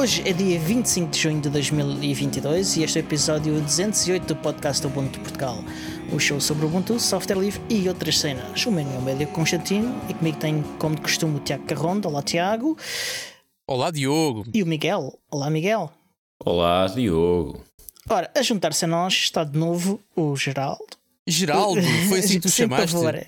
Hoje é dia 25 de junho de 2022 e este é o episódio 208 do podcast Ubuntu Portugal. O show sobre Ubuntu, software livre e outras cenas. O meu nome é Diego Constantino e comigo tem, como de costume, o Tiago Carrondo. Olá, Tiago. Olá, Diogo. E o Miguel. Olá, Miguel. Olá, Diogo. Ora, a juntar-se a nós está de novo o Geraldo. Geraldo, foi assim que tu Sim, por chamaste? favor.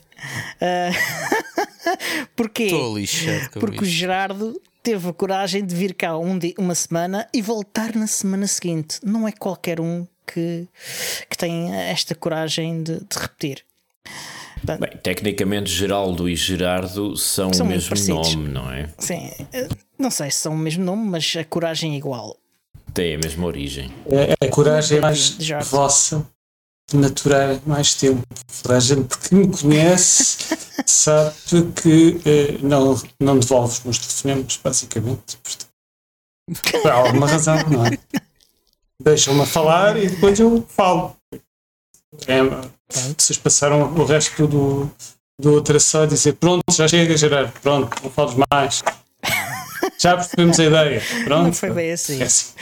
Uh, Porquê? Estou lixado com Porque o. Gerardo teve a coragem de vir cá um di- uma semana e voltar na semana seguinte. Não é qualquer um que, que tem esta coragem de, de repetir. Bem, tecnicamente Geraldo e Gerardo são, São o mesmo nome, não é? Sim, eh, não sei se são o mesmo nome, mas a coragem é igual. Tem a mesma origem. É, a coragem é mais vossa de maturar mais tempo. Toda a gente que me conhece sabe que eh, não, não devolve os meus telefonemas, basicamente. Por alguma razão, não é? Deixam-me falar e depois eu falo. É, vocês passaram o resto do, do outro a dizer: Pronto, já chega, Gerardo, pronto, não fales mais. Já percebemos a ideia. Pronto. Não foi bem assim. É assim.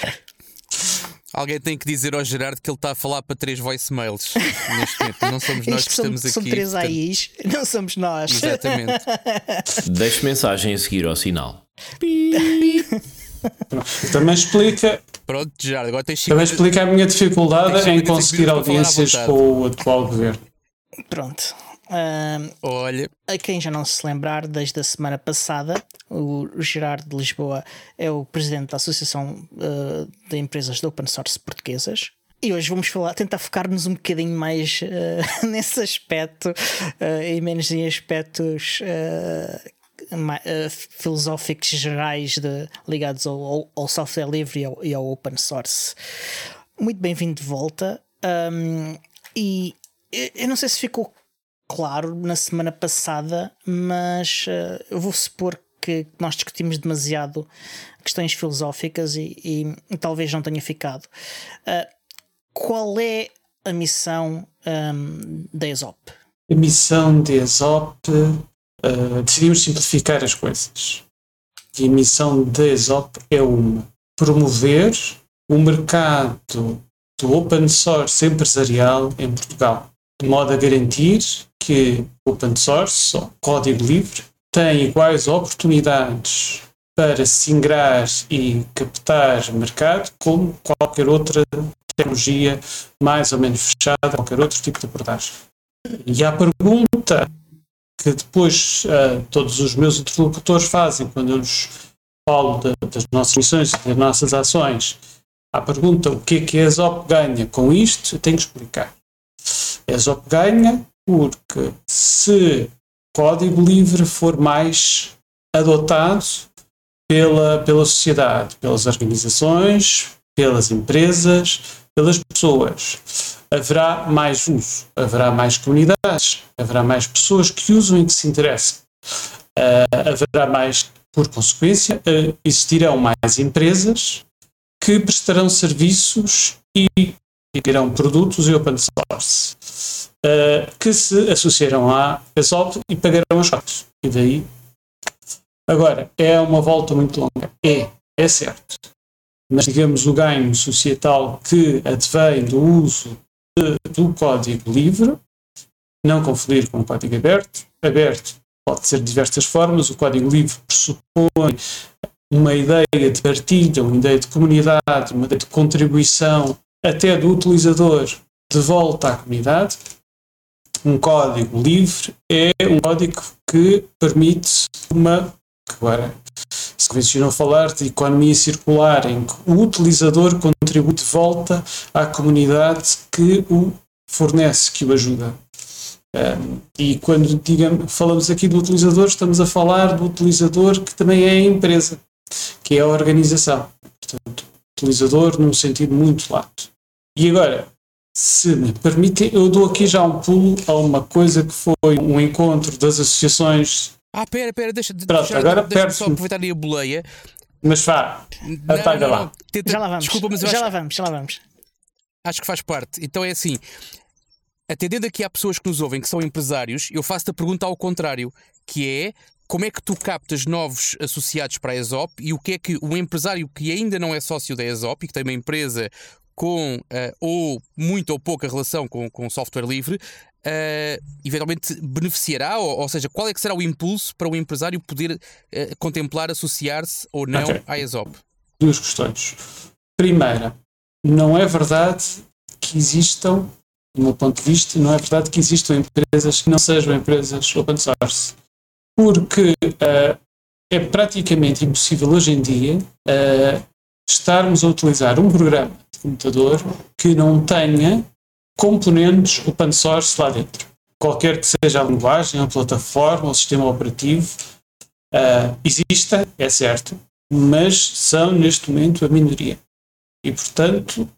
Alguém tem que dizer ao Gerardo que ele está a falar para três voicemails neste momento. Não somos nós que são, estamos aqui. são três portanto- AIs, não somos nós. Exatamente. Deixe mensagem a seguir ao sinal. Também explica, Pronto, Gerardo, agora tens também 50 explica a minha dificuldade em 55 conseguir audiências com o atual governo. Pronto. Ahm, Olha, A quem já não se lembrar, desde a semana passada, o Gerardo de Lisboa é o presidente da Associação eh, de Empresas de Open Source Portuguesas. E hoje vamos falar, tentar focar-nos um bocadinho mais eh, nesse aspecto eh, e menos em aspectos filosóficos gerais de- ligados ao, ao- software livre e ao, e ao open source. Muito bem-vindo de volta. Ahm, e eu não sei se ficou claro na semana passada, mas eh, eu vou supor que nós discutimos demasiado questões filosóficas e, e- e talvez não tenha ficado. Eh, qual é a missão ahm, da ESOP? A missão de ESOP, eh, decidimos simplificar as coisas. E a missão da ESOP é uma: promover o mercado do open source empresarial em Portugal, de modo a garantir que o open source, ou código livre, tem iguais oportunidades para se ingrar e captar mercado como qualquer outra tecnologia mais ou menos fechada, qualquer outro tipo de abordagem. E a pergunta que depois ah, todos os meus interlocutores fazem quando eu lhes falo da- das nossas missões das nossas ações, a pergunta o que é que a ESOP ganha com isto, eu tenho que explicar. A ESOP ganha porque se código livre for mais adotado pela, pela sociedade, pelas organizações, pelas empresas, pelas pessoas, haverá mais uso, haverá mais comunidades, haverá mais pessoas que usam e que se interessam. Ah, haverá mais, por consequência, ah, existirão mais empresas que prestarão serviços e criarão produtos e open source ah, que se associarão à ESOP e pagarão as cotas. E daí. Agora, é uma volta muito longa. É, é certo. Mas, digamos, o ganho societal que advém do uso de- do código livre, não confundir com o código aberto. Aberto pode ser de diversas formas. O código livre pressupõe uma ideia de partilha, uma ideia de comunidade, uma ideia de contribuição, até do utilizador de volta à comunidade. Um código livre é um código que permite uma, agora se convencionou falar de economia circular, em que o utilizador contribui de volta à comunidade que o fornece, que o ajuda. Um, e quando digamos, falamos aqui do utilizador, estamos a falar do utilizador que também é a empresa, que é a organização. Portanto, utilizador num sentido muito lato. E agora, se me permitem, eu dou aqui já um pulo a uma coisa que foi um encontro das associações, ah, pera, pera, deixa, Pronto, deixa, agora deixa só aproveitar aí a boleia. mas vá, Não, não, lá. tenta- Já lá vamos. Desculpa, mas eu já acho, lá vamos, já lá vamos. acho que faz parte. Então é assim: atendendo aqui a pessoas que nos ouvem que são empresários, eu faço-te a pergunta ao contrário, que é como é que tu captas novos associados para a ESOP e o que é que o empresário que ainda não é sócio da ESOP e que tem uma empresa com uh, ou muita ou pouca relação com, com software livre, uh, eventualmente beneficiará? Ou, ou, seja, qual é que será o impulso para o empresário poder uh, contemplar associar-se ou não okay. à ESOP? Duas questões. Primeira, não é verdade que existam, do meu ponto de vista, não é verdade que existam empresas que não sejam empresas open source. Porque é praticamente impossível hoje em dia estarmos a utilizar um programa computador que não tenha componentes open source lá dentro. Qualquer que seja a linguagem, a plataforma, o sistema operativo, uh, exista, é certo, mas são neste momento a minoria. E portanto,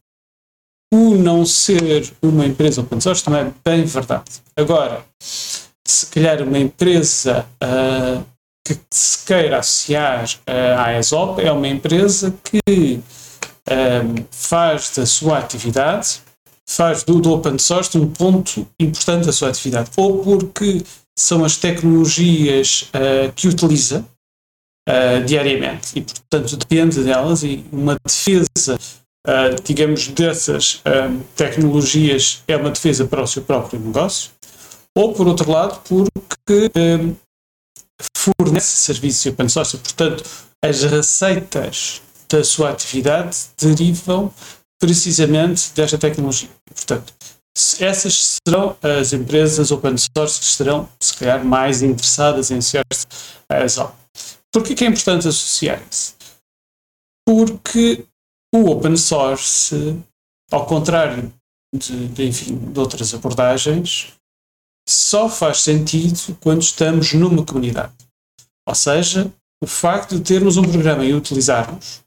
o não ser uma empresa open source também é bem verdade. Agora, se calhar uma empresa uh, que se queira associar uh, à ESOP é uma empresa que um, faz da sua atividade, faz do, do, open source um ponto importante da sua atividade, ou porque são as tecnologias uh, que utiliza uh, diariamente. E, portanto, depende delas e uma defesa, uh, digamos, dessas tecnologias é uma defesa para o seu próprio negócio, ou, por outro lado, porque um, fornece serviços open source, portanto, as receitas da sua atividade derivam precisamente desta tecnologia. Portanto, essas serão as empresas open source que estarão, se calhar, mais interessadas em associar-se Azure. Por que é importante associar-se? Porque o open source, ao contrário de, de, enfim, de outras abordagens, só faz sentido quando estamos numa comunidade. Ou seja, o facto de termos um programa e utilizarmos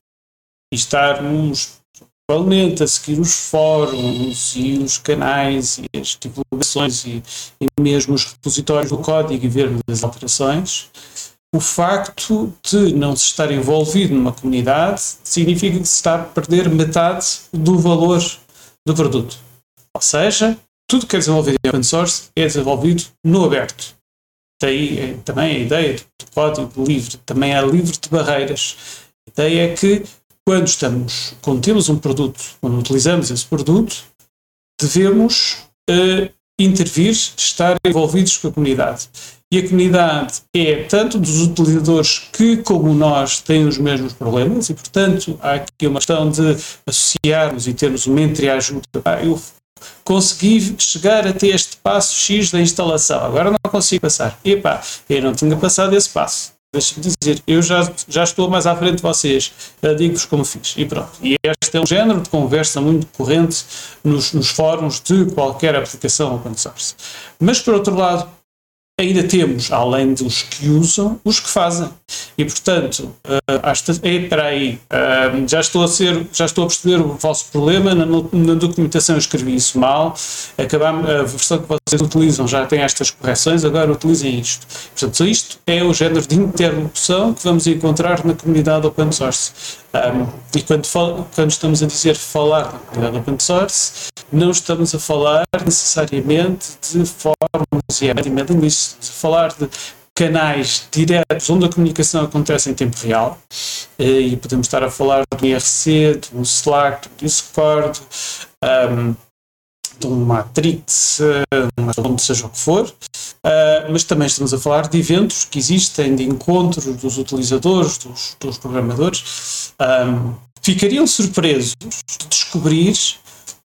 e estarmos provavelmente a seguir os fóruns e os canais e as divulgações e, e mesmo os repositórios do código e vermos as alterações, o facto de não se estar envolvido numa comunidade significa que se está a perder metade do valor do produto. Ou seja, tudo que é desenvolvido em open source é desenvolvido no aberto. Daí é, também a ideia do código livre, também é livre de barreiras. A ideia é que quando estamos, quando temos um produto, quando utilizamos esse produto, devemos uh, intervir, estar envolvidos com a comunidade. E a comunidade é tanto dos utilizadores que, como nós, têm os mesmos problemas, e portanto há aqui uma questão de associarmos e termos uma entreajuda. Ah, eu consegui chegar até este passo X da instalação, agora não consigo passar. Epá, eu não tinha passado esse passo deixa-me dizer, eu já, já estou mais à frente de vocês, digo-vos como fiz. E pronto. E este é um género de conversa muito corrente nos, nos fóruns de qualquer aplicação open source. Mas, por outro lado, ainda temos, além dos que usam, os que fazem. E, portanto, uh, para aí, uh, já, estou a ser, já estou a perceber o vosso problema, na, na documentação escrevi isso mal, acabamos, a versão que vocês utilizam já tem estas correções, agora utilizem isto. Portanto, isto é o género de interlocução que vamos encontrar na comunidade open source. Um, e quando, quando, estamos a dizer falar na comunidade open source, não estamos a falar necessariamente de fóruns e mailing lists, de falar de canais diretos onde a comunicação acontece em tempo real eh, e podemos estar a falar do IRC, do Slack, do Discord, um, de um Matrix, onde seja o que for, uh, mas também estamos a falar de eventos que existem, de encontros dos utilizadores, dos, dos programadores. Um, ficariam surpresos de descobrir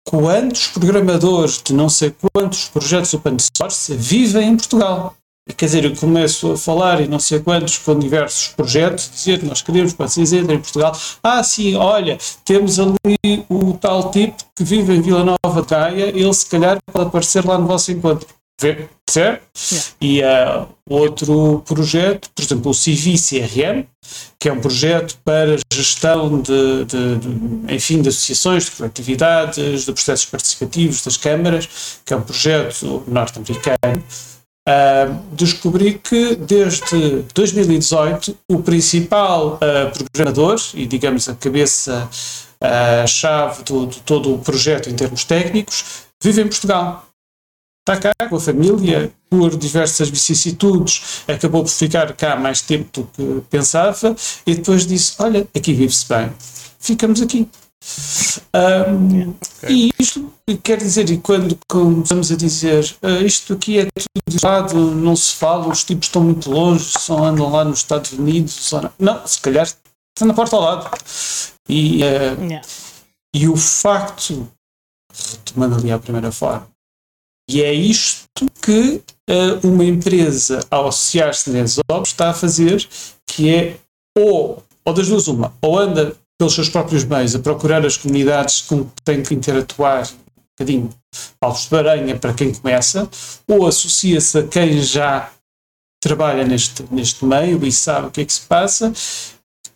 quantos programadores de não sei quantos projetos open source vivem em Portugal. Quer dizer, eu começo a falar e não sei quantos com diversos projetos, dizer nós queremos que vocês entrem em Portugal. Ah, sim, olha, temos ali o tal tipo que vive em Vila Nova de Gaia, ele se calhar pode aparecer lá no vosso encontro. E uh, outro projeto, por exemplo, o CIVI-CRM, que é um projeto para gestão de, de, de, enfim, de associações, de coletividades, de processos participativos das câmaras, que é um projeto norte-americano. Uh, descobri que desde 2018 o principal uh, programador e digamos a cabeça uh, do, de todo o projeto em termos técnicos vive em Portugal está cá com a família, por diversas vicissitudes, acabou por ficar cá mais tempo do que pensava e depois disse: Olha, aqui vive-se bem, ficamos aqui. Um, okay. E isto quer dizer, e quando começamos a dizer uh, isto aqui é tudo isolado, não se fala, os tipos estão muito longe, só andam lá nos Estados Unidos, não. não, se calhar está na porta ao lado. E, uh, yeah. e o facto, retomando ali à primeira forma, e é isto que uh, uma empresa, ao associar-se na ESOP, está a fazer, que é ou, ou das duas uma, ou anda pelos seus próprios meios a procurar as comunidades com que tem que interatuar um bocadinho alvos de aranha para quem começa, ou associa-se a quem já trabalha neste, neste meio e sabe o que é que se passa,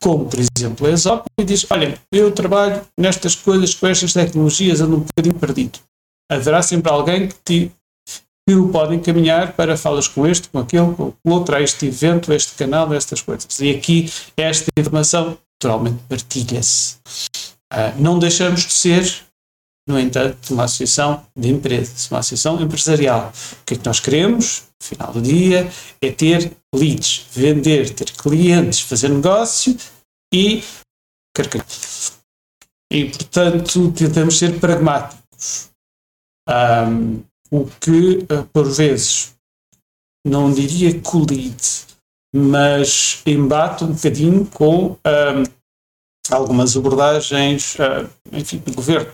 como por exemplo a ESOP, e diz: Olha, eu trabalho nestas coisas com estas tecnologias, ando um bocadinho perdido haverá sempre alguém que, te, que o pode encaminhar para falas com este, com aquele, com o outro, a este evento, a este canal, a estas coisas. E aqui esta informação naturalmente partilha-se. Uh, não deixamos de ser, no entanto, uma associação de empresas, uma associação empresarial. O que é que nós queremos, no final do dia, é ter leads, vender, ter clientes, fazer negócio e e, portanto, tentamos ser pragmáticos. Um, o que, uh, por vezes, não diria colide, mas embate um bocadinho com um, algumas abordagens, uh, enfim, do governo,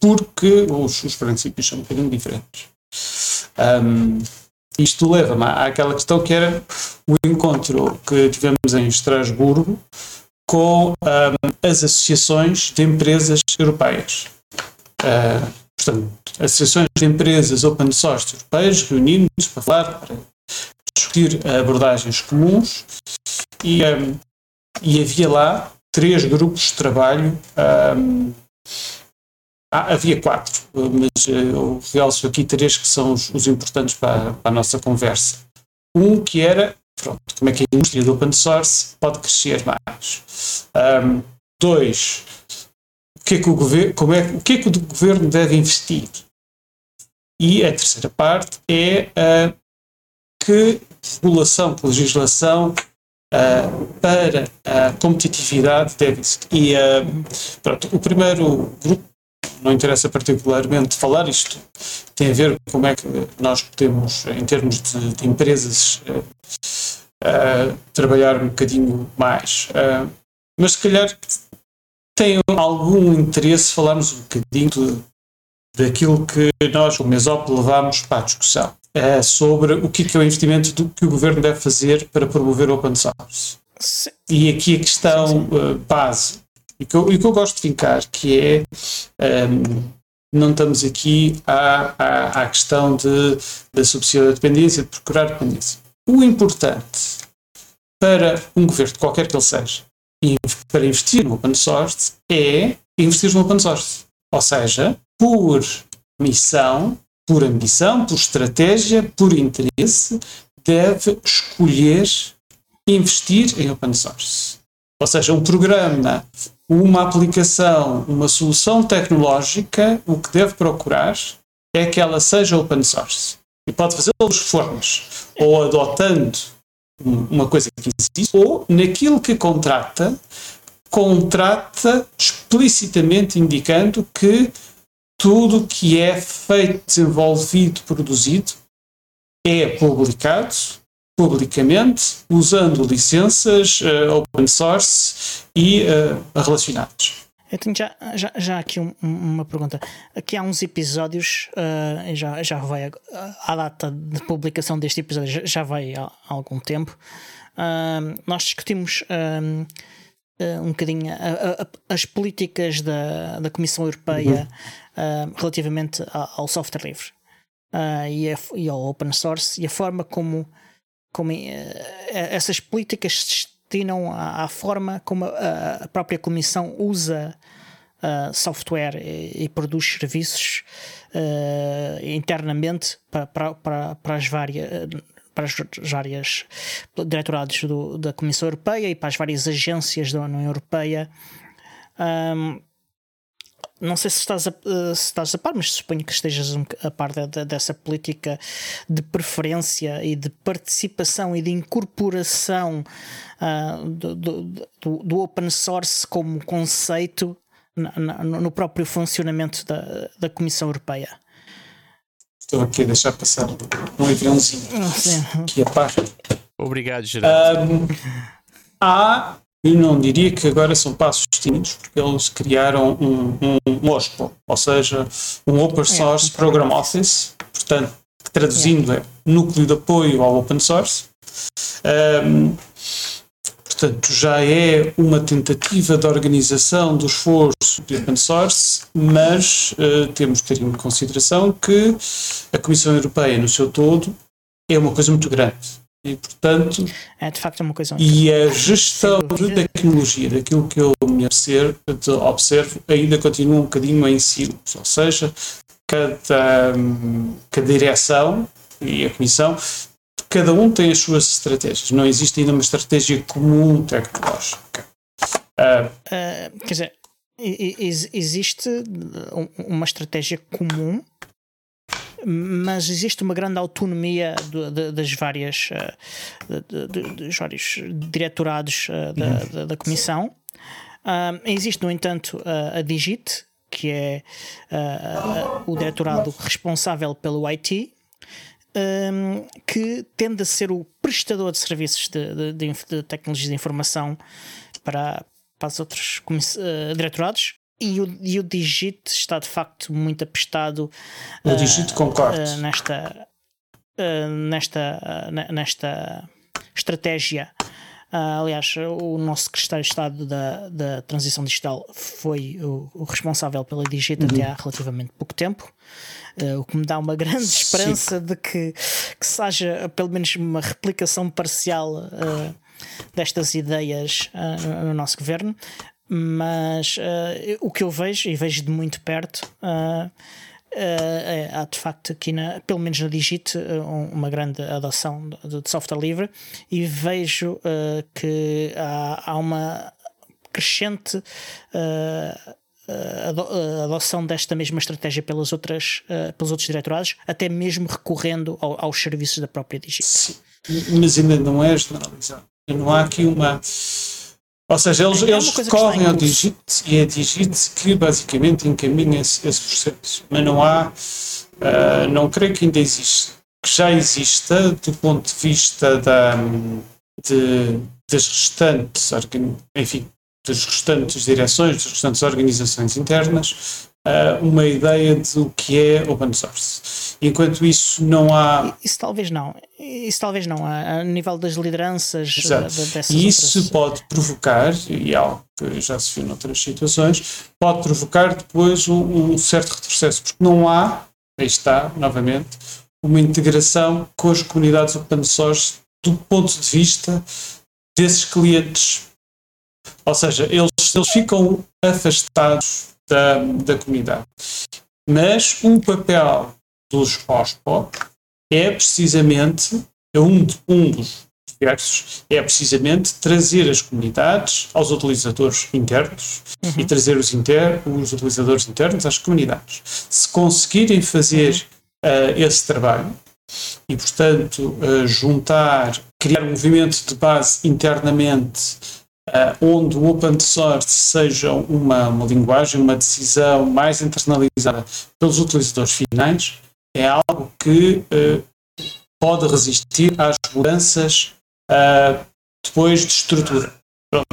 porque os, os, princípios são um bocadinho diferentes. Um, isto leva-me àquela questão que era o encontro que tivemos em Estrasburgo com as associações de empresas europeias. Uh, portanto, associações de empresas open source europeias reunindo-nos para falar, para discutir abordagens comuns e, um, e havia lá três grupos de trabalho. Um, ah, havia quatro, mas uh, eu realço aqui três que são os, os importantes para, para, a nossa conversa. Um que era, pronto, como é que a indústria do open source pode crescer mais. Um, dois, que é que o governo, como é, o que é que o governo deve investir? E a terceira parte é a que regulação, que legislação uh, para a competitividade deve existir. E uh, pronto, o primeiro grupo, não interessa particularmente falar isto, tem a ver com como é que nós podemos, em termos de, de empresas, uh, trabalhar um bocadinho mais. mas se calhar tem algum interesse falarmos um bocadinho de, daquilo que nós, como Mesop, levamos para a discussão é sobre o que é o investimento do, que o governo deve fazer para promover o open source. Sim. E aqui a questão sim, sim. Uh, base, e que, eu, e que eu gosto de fincar, que é um, não estamos aqui à, à, à questão de, da subsídio da dependência, de procurar dependência. O importante para um governo, qualquer que ele seja, para investir no open source é investir no open source. Ou seja, por missão, por ambição, por estratégia, por interesse, deve escolher investir em open source. Ou seja, um programa, uma aplicação, uma solução tecnológica, o que deve procurar é que ela seja open source. E pode fazê-lo de formas, ou adotando uma coisa que existe, ou naquilo que contrata, contrata explicitamente indicando que tudo que é feito, desenvolvido, produzido é publicado publicamente usando licenças uh, open source e uh, relacionados. Eu tenho já, já, já aqui um, uma pergunta. Aqui há uns episódios, uh, já, já vai a, data de publicação deste episódio já, já vai há, há algum tempo. Uh, nós discutimos uh, um bocadinho a, a, as políticas da, da Comissão Europeia uhum. relativamente ao, ao, software livre e, a, e, ao open source e a forma como, como essas políticas se destinam à, à forma como a, a, própria Comissão usa uh, software e, e, produz serviços uh, internamente para, para, para as várias para as várias diretorados do, da Comissão Europeia e para as várias agências da União Europeia. Um, não sei se estás, a, eh, se estás a par, mas suponho que estejas a par de, dessa política de preferência e de participação e de incorporação uh, do, do, do, open source como conceito na, na, no próprio funcionamento da, da Comissão Europeia. Estou aqui a deixar passar um aviãozinho que é par. Obrigado, Gerardo. Um, há e não diria que agora são passos tímidos, porque eles criaram um, um, um OSPO, ou seja, um Open é, Source Program Office, portanto, traduzindo é. é núcleo de apoio ao open source. Um, portanto, já é uma tentativa de organização do esforço de open source, mas uh, temos que ter em consideração que a Comissão Europeia, no seu todo, é uma coisa muito grande. E, portanto, é de facto uma coisa E a gestão de tecnologia, daquilo que eu me observo, ainda continua um bocadinho em silos. Ou seja, cada, cada direção e a comissão, cada um tem as suas estratégias. Não existe ainda uma estratégia comum tecnológica. Uh, uh, quer dizer, existe uma estratégia comum mas existe uma grande autonomia de, de, das várias uh, de, dos vários diretorados da, uhum. da, da, comissão. Uh, existe, no entanto, a Digit, que é o diretorado responsável pelo IT, um, que tende a ser o prestador de serviços de, de, de tecnologias de informação para, para os outros uh, diretorados e o, e o Digit está de facto muito apestado. O uh, Digit concordo. Uh, nesta, uh, nesta, nesta estratégia. aliás, o nosso secretário de Estado da, da Transição Digital foi o, o responsável pela Digit uhum. até há relativamente pouco tempo. o que me dá uma grande esperança Sim. de que, que seja pelo menos uma replicação parcial destas ideias no nosso governo mas uh, o que eu vejo, e vejo de muito perto, uh, Uh, há de facto aqui, na, pelo menos na Digit, uma grande adoção de, software livre e vejo uh, que há, há, uma crescente uh, adoção desta mesma estratégia pelas outras, pelos outros diretorados, até mesmo recorrendo ao, aos serviços da própria Digit. Sim, mas ainda não é generalizado. Não há aqui uma ou seja, eles, é eles recorrem ao Digit e é Digit que basicamente encaminha esse, esse processo. Mas não há, uh, não creio que ainda existe, que já exista do ponto de vista da, de, das restantes, enfim, das restantes direções, das restantes organizações internas, uh, uma ideia do que é open source. Enquanto isso não há. Isso talvez não. Isso talvez não. A, nível das lideranças dessas E isso outras... pode provocar, e é algo que já se viu noutras situações, pode provocar depois um, um certo retrocesso, porque não há, aí está, novamente, uma integração com as comunidades open source do ponto de vista desses clientes. Ou seja, eles, eles ficam afastados da, da comunidade. Mas o papel dos OSPO é precisamente, é um, um dos diversos, é precisamente trazer as comunidades aos utilizadores internos uhum. e trazer os, inter, os utilizadores internos às comunidades. Se conseguirem fazer uh, esse trabalho, e, portanto, uh, juntar, criar um movimento de base internamente onde o open source seja uma, uma linguagem, uma decisão mais internalizada pelos utilizadores finais, é algo que uh, pode resistir às mudanças uh, depois de estrutura.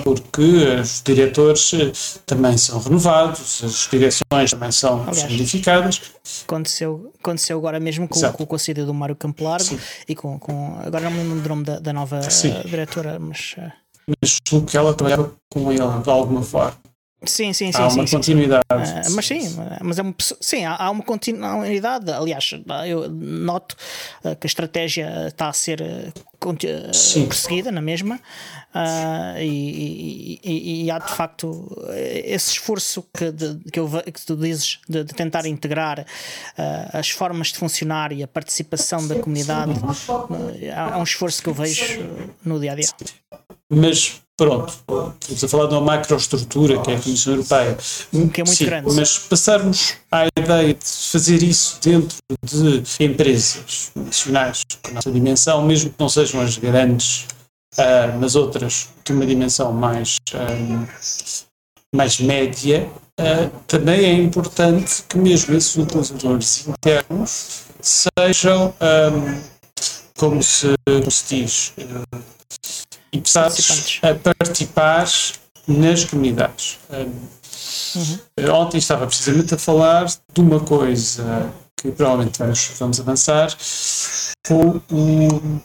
Porque os diretores também são renovados, as direções também são modificadas. Aconteceu, aconteceu agora mesmo com, com o conselho do Mário Campo Largo Sim. e com, com. Agora não me lembro o nome da, da nova diretora, mas mas julgo que ela trabalhava com ele de alguma forma. Sim, sim, sim. Há uma sim, continuidade. Sim. Uh, mas sim, mas é uma, sim, há, uma continuidade. Aliás, eu noto uh, que a estratégia está a ser uh, perseguida na mesma e, e, e, há de facto esse esforço que, de, que, eu, que tu dizes de, de tentar integrar as formas de funcionar e a participação da comunidade. é um esforço que eu vejo no dia a dia. Mas pronto, estamos a falar de uma macroestrutura que é a Comissão Europeia. Que é muito Sim, grande. Mas passarmos à ideia de fazer isso dentro de empresas nacionais com a nossa dimensão, mesmo que não sejam as grandes, uh, mas outras de uma dimensão mais, um, mais média, uh, também é importante que mesmo esses utilizadores internos sejam, um, como, se, como se diz, uh, interessados a participar nas comunidades. Uhum. Ontem estava precisamente a falar de uma coisa que provavelmente vamos, vamos avançar com, o,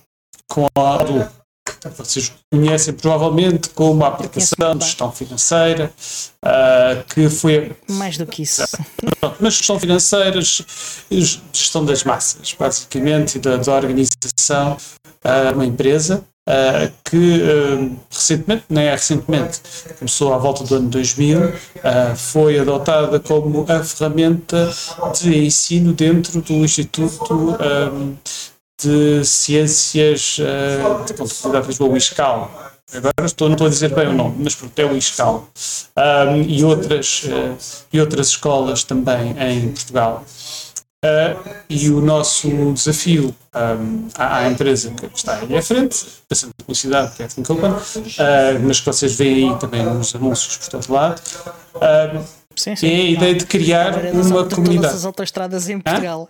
com a ADU. Vocês conhecem provavelmente como a aplicação de gestão financeira, uh, que foi. Mais do que isso. Mas gestão financeira, gestão das massas, basicamente, da, da organização uh, uma empresa uh, que uh, recentemente, nem é recentemente, começou à volta do ano 2000, uh, foi adotada como a ferramenta de ensino dentro do Instituto um, de Ciências de Contabilidade de Lisboa, o ISCAL. Agora estou, não estou a dizer bem o nome, mas pronto, é o ISCAL. Um, e, outras, e outras escolas também em Portugal. Uh, e o nosso desafio um, à, à, empresa que está aí à frente, da Santa Publicidade, que é a Think Open, uh, mas que vocês veem aí também nos anúncios por todo lado, uh, sim, sim. é a ideia de criar uma de comunidade. todas as autoestradas em Portugal.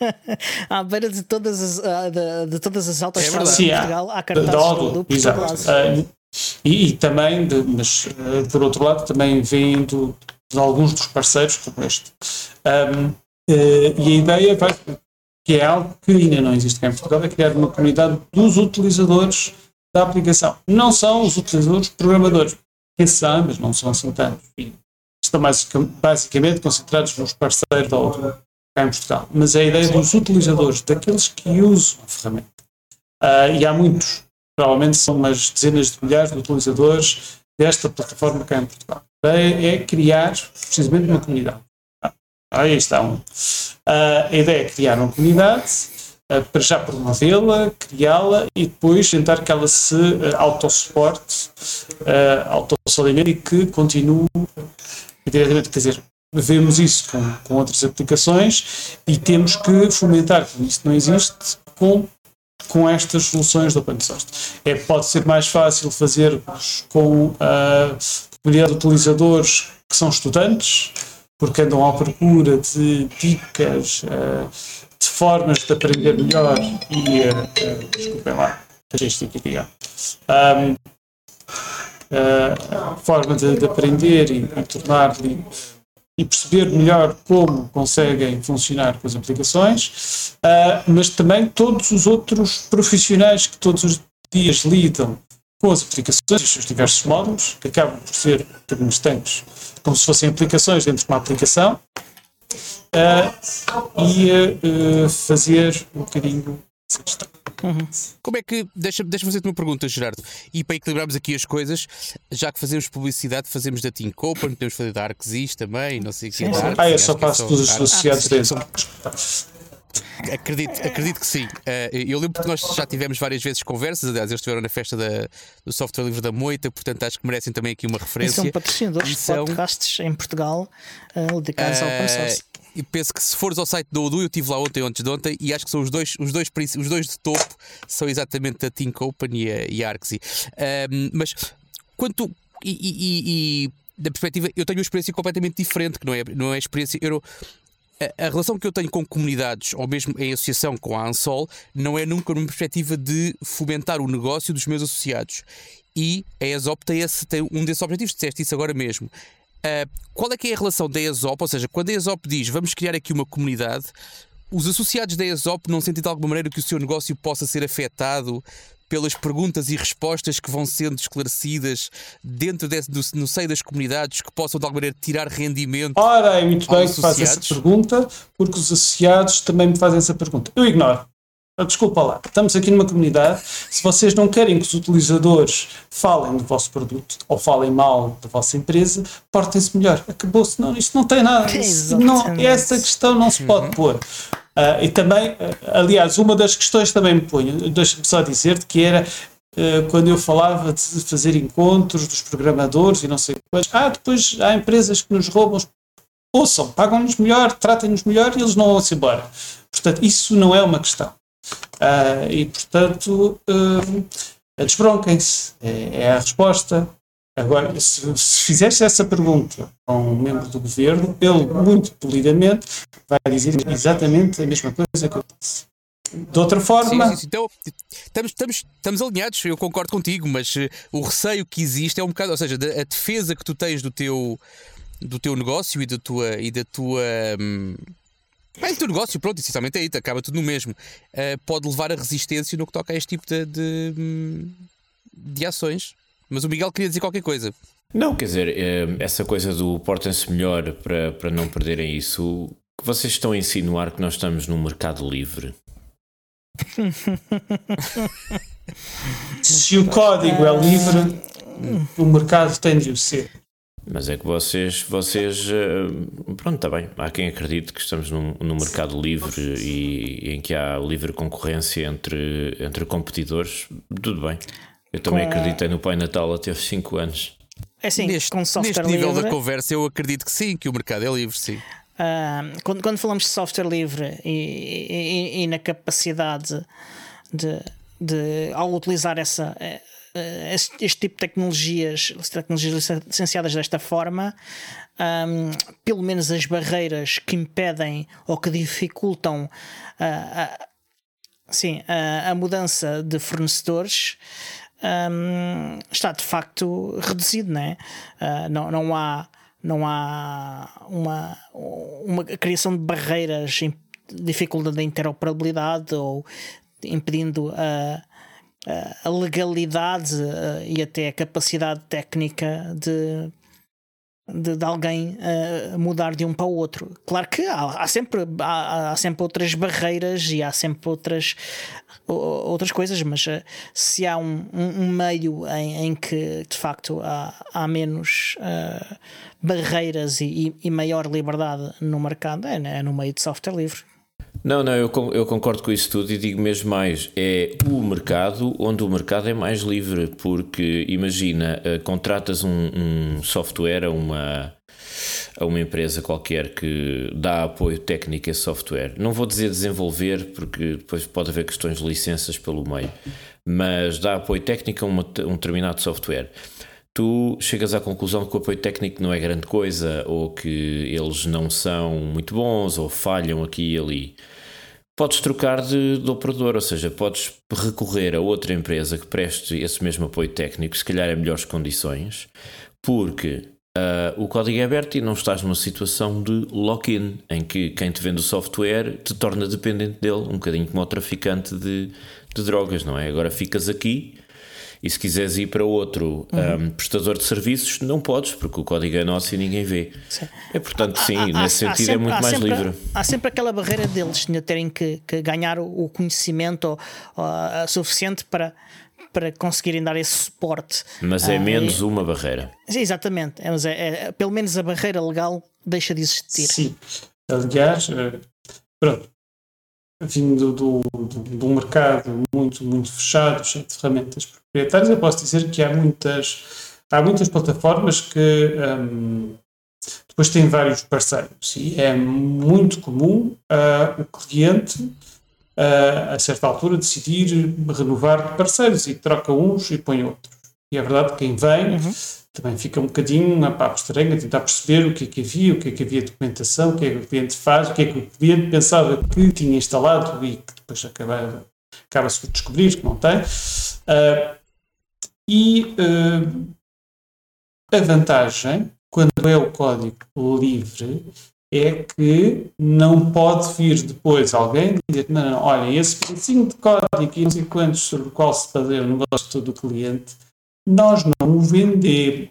à beira de todas as, de, de todas as autoestradas é sim, em Portugal, há cartazes do, do Exato. E, e, também, de, mas por outro lado, também vêm do, de alguns dos parceiros, como este. Um, Uh, e a ideia vai, que é algo que ainda não existe cá em Portugal, é criar uma comunidade dos utilizadores da aplicação. Não são os utilizadores programadores, que são, mas não são assim tantos. Estão basicamente concentrados nos parceiros da outra cá em Portugal. Mas é a ideia dos utilizadores, daqueles que usam a ferramenta. Uh, e há muitos, provavelmente são umas dezenas de milhares de utilizadores desta plataforma cá em Portugal. É, é criar precisamente uma comunidade. Aí estão. Uh, a ideia é criar uma comunidade, uh, para já promovê-la, criá-la e depois tentar que ela se uh, autossuporte, uh, autossolimente e que continue diretamente. Quer dizer, vemos isso com, com outras aplicações e temos que fomentar, como isso não existe, com com estas soluções do open source. É, pode ser mais fácil fazer com a comunidade de utilizadores que são estudantes, porque andam à procura de dicas, uh, de formas de aprender melhor. E, uh, uh, desculpem lá, aqui, um, uh, forma de, de, aprender e, e tornar e perceber melhor como conseguem funcionar com as aplicações, mas também todos os outros profissionais que todos os dias lidam com as aplicações e os seus diversos módulos, que acabam por ser termos tanques, como se fossem aplicações dentro de uma aplicação, uh, e uh, fazer um bocadinho Uhum. Como é que. Deixa-me deixa fazer-te uma pergunta, Gerardo. E para equilibrarmos aqui as coisas, já que fazemos publicidade, fazemos da Team Copen, podemos fazer da Arxis também, não sei o que. Ah, eu só passo todos os associados dentro. Acredito, acredito que sim. Uh, eu lembro que nós já tivemos várias vezes conversas, aliás, eles estiveram na festa da, do software livre da Moita, portanto acho que merecem também aqui uma referência. E são patrocinadores de são... podcasts em Portugal uh, dedicados uh, ao open source. E penso que se fores ao site do Udu, eu estive lá ontem, antes de ontem, e acho que são os dois, os dois, os dois de topo, são exatamente a Think Open e a, e a Arxi. mas quanto. E, e, e, da perspectiva, eu tenho uma experiência completamente diferente, que não é, não é experiência. Eu, a, relação que eu tenho com comunidades, ou mesmo em associação com a Ansol, não é nunca numa perspectiva de fomentar o negócio dos meus associados. E a ESOP tem, esse, tem um desses objetivos, disseste isso agora mesmo. Uh, qual é que é a relação da ESOP? Ou seja, quando a ESOP diz vamos criar aqui uma comunidade, os associados da ESOP não sentem de alguma maneira que o seu negócio possa ser afetado pelas perguntas e respostas que vão sendo esclarecidas dentro desse, do, no seio das comunidades que possam de alguma maneira tirar rendimento. Ora, é muito bem que faz essa pergunta, porque os associados também me fazem essa pergunta. Eu ignoro. Ah, desculpa lá, estamos aqui numa comunidade. Se vocês não querem que os utilizadores falem do vosso produto ou falem mal da vossa empresa, portem-se melhor. Acabou-se. Não, isto não tem nada. não, essa questão não se pode uhum. pôr. Uh, e também, uh, aliás, uma das questões também me punha, deixa-me só dizer-te que era uh, quando eu falava de fazer encontros dos programadores e não sei quantos, ah, depois há empresas que nos roubam. Ouçam, pagam-nos melhor, tratem-nos melhor e eles não vão-se embora. Portanto, isso não é uma questão. E, portanto, uh, desbronquem-se. É, é, a resposta. Agora, se, se fizesse essa pergunta a um membro do governo, ele, muito polidamente, vai dizer exatamente a mesma coisa que eu disse. De outra forma. Sim, sim, então, estamos, estamos, estamos alinhados, eu concordo contigo, mas uh, o receio que existe é um bocado, ou seja, a defesa que tu tens do teu, do teu negócio e da tua. E da tua hum, Bem, o teu negócio, pronto, essencialmente é isso, acaba tudo no mesmo. Uh, pode levar a resistência no que toca a este tipo de, de, hum, de ações. Mas o Miguel queria dizer qualquer coisa. Não, quer dizer, eh, essa coisa do portem-se melhor para, para não perderem isso, que vocês estão a insinuar que nós estamos num mercado livre. Se o código é livre, o mercado tem de o ser. Mas é que vocês, vocês eh, pronto, está bem. Há quem acredite que estamos num, num mercado livre e, em que há livre concorrência entre, entre competidores. Tudo bem. Eu também com acreditei no Pai Natal até aos 5 anos. É sim, neste, com software neste nível livre, da conversa, eu acredito que sim, que o mercado é livre, sim. Uh, quando, quando, falamos de software livre e, e, e na capacidade de, de, ao utilizar essa, eh, eh, este, este, tipo de tecnologias, tecnologias licenciadas desta forma, um, pelo menos as barreiras que impedem ou que dificultam uh, sim, a mudança de fornecedores um, está de facto reduzido, não é? Uh, não, não há não há uma, uma criação de barreiras, dificuldade da interoperabilidade ou impedindo a, a legalidade uh, e até a capacidade técnica de, de, de alguém uh, mudar de um para o outro. Claro que há, há sempre, há, há, sempre outras barreiras e há sempre outras, outras coisas, mas uh, se há um, um, meio em, em, que de facto há, há menos uh, barreiras e, e, maior liberdade no mercado, é, é no meio de software livre. Não, não, eu, eu concordo com isso tudo e digo mesmo mais: é o mercado onde o mercado é mais livre, porque imagina, uh, contratas um, um software a uma a uma empresa qualquer que dá apoio técnico a software. Não vou dizer desenvolver, porque depois pode haver questões de licenças pelo meio, mas dá apoio técnico a uma, um determinado software. Tu chegas à conclusão que o apoio técnico não é grande coisa, ou que eles não são muito bons, ou falham aqui e ali. Podes trocar de, de operador, ou seja, podes recorrer a outra empresa que preste esse mesmo apoio técnico, se calhar em melhores condições, porque Uh, o código é aberto e não estás numa situação de lock-in, em que quem te vende o software te torna dependente dele, um bocadinho como o traficante de, de drogas, não é? Agora ficas aqui e se quiseres ir para outro uhum. um, prestador de serviços, não podes, porque o código é nosso e ninguém vê. Sim. É portanto, sim, há, nesse há, sentido há é sempre, é muito mais sempre, livre. Há sempre aquela barreira deles de terem que, que ganhar o conhecimento uh, suficiente para para conseguirem dar esse suporte. Mas é uh, menos uma barreira. Exatamente, é, é, é, pelo menos a barreira legal deixa de existir. Sim, aliás, eh, pronto, vindo do, do, do, mercado muito, muito fechado, cheio de ferramentas proprietárias, eu posso dizer que há muitas, há muitas plataformas que um, depois têm vários parceiros e é muito comum uh, o cliente uh, a certa altura, decidir renovar parceiros e troca uns e põe outros. E é verdade que quem vem uhum. também fica um bocadinho a papo estranho, a tentar perceber o que é que havia, o que é que havia documentação, o que é que o cliente faz, o que é que o cliente pensava que tinha instalado e que depois acaba, acaba-se por descobrir que não tem. Uh, e uh, a vantagem, quando é o código livre, é que não pode vir depois alguém dizer, não, não, olha, esse pedacinho de código e não sei quantos sobre o qual se fazer o negócio do cliente, nós não o vendemos.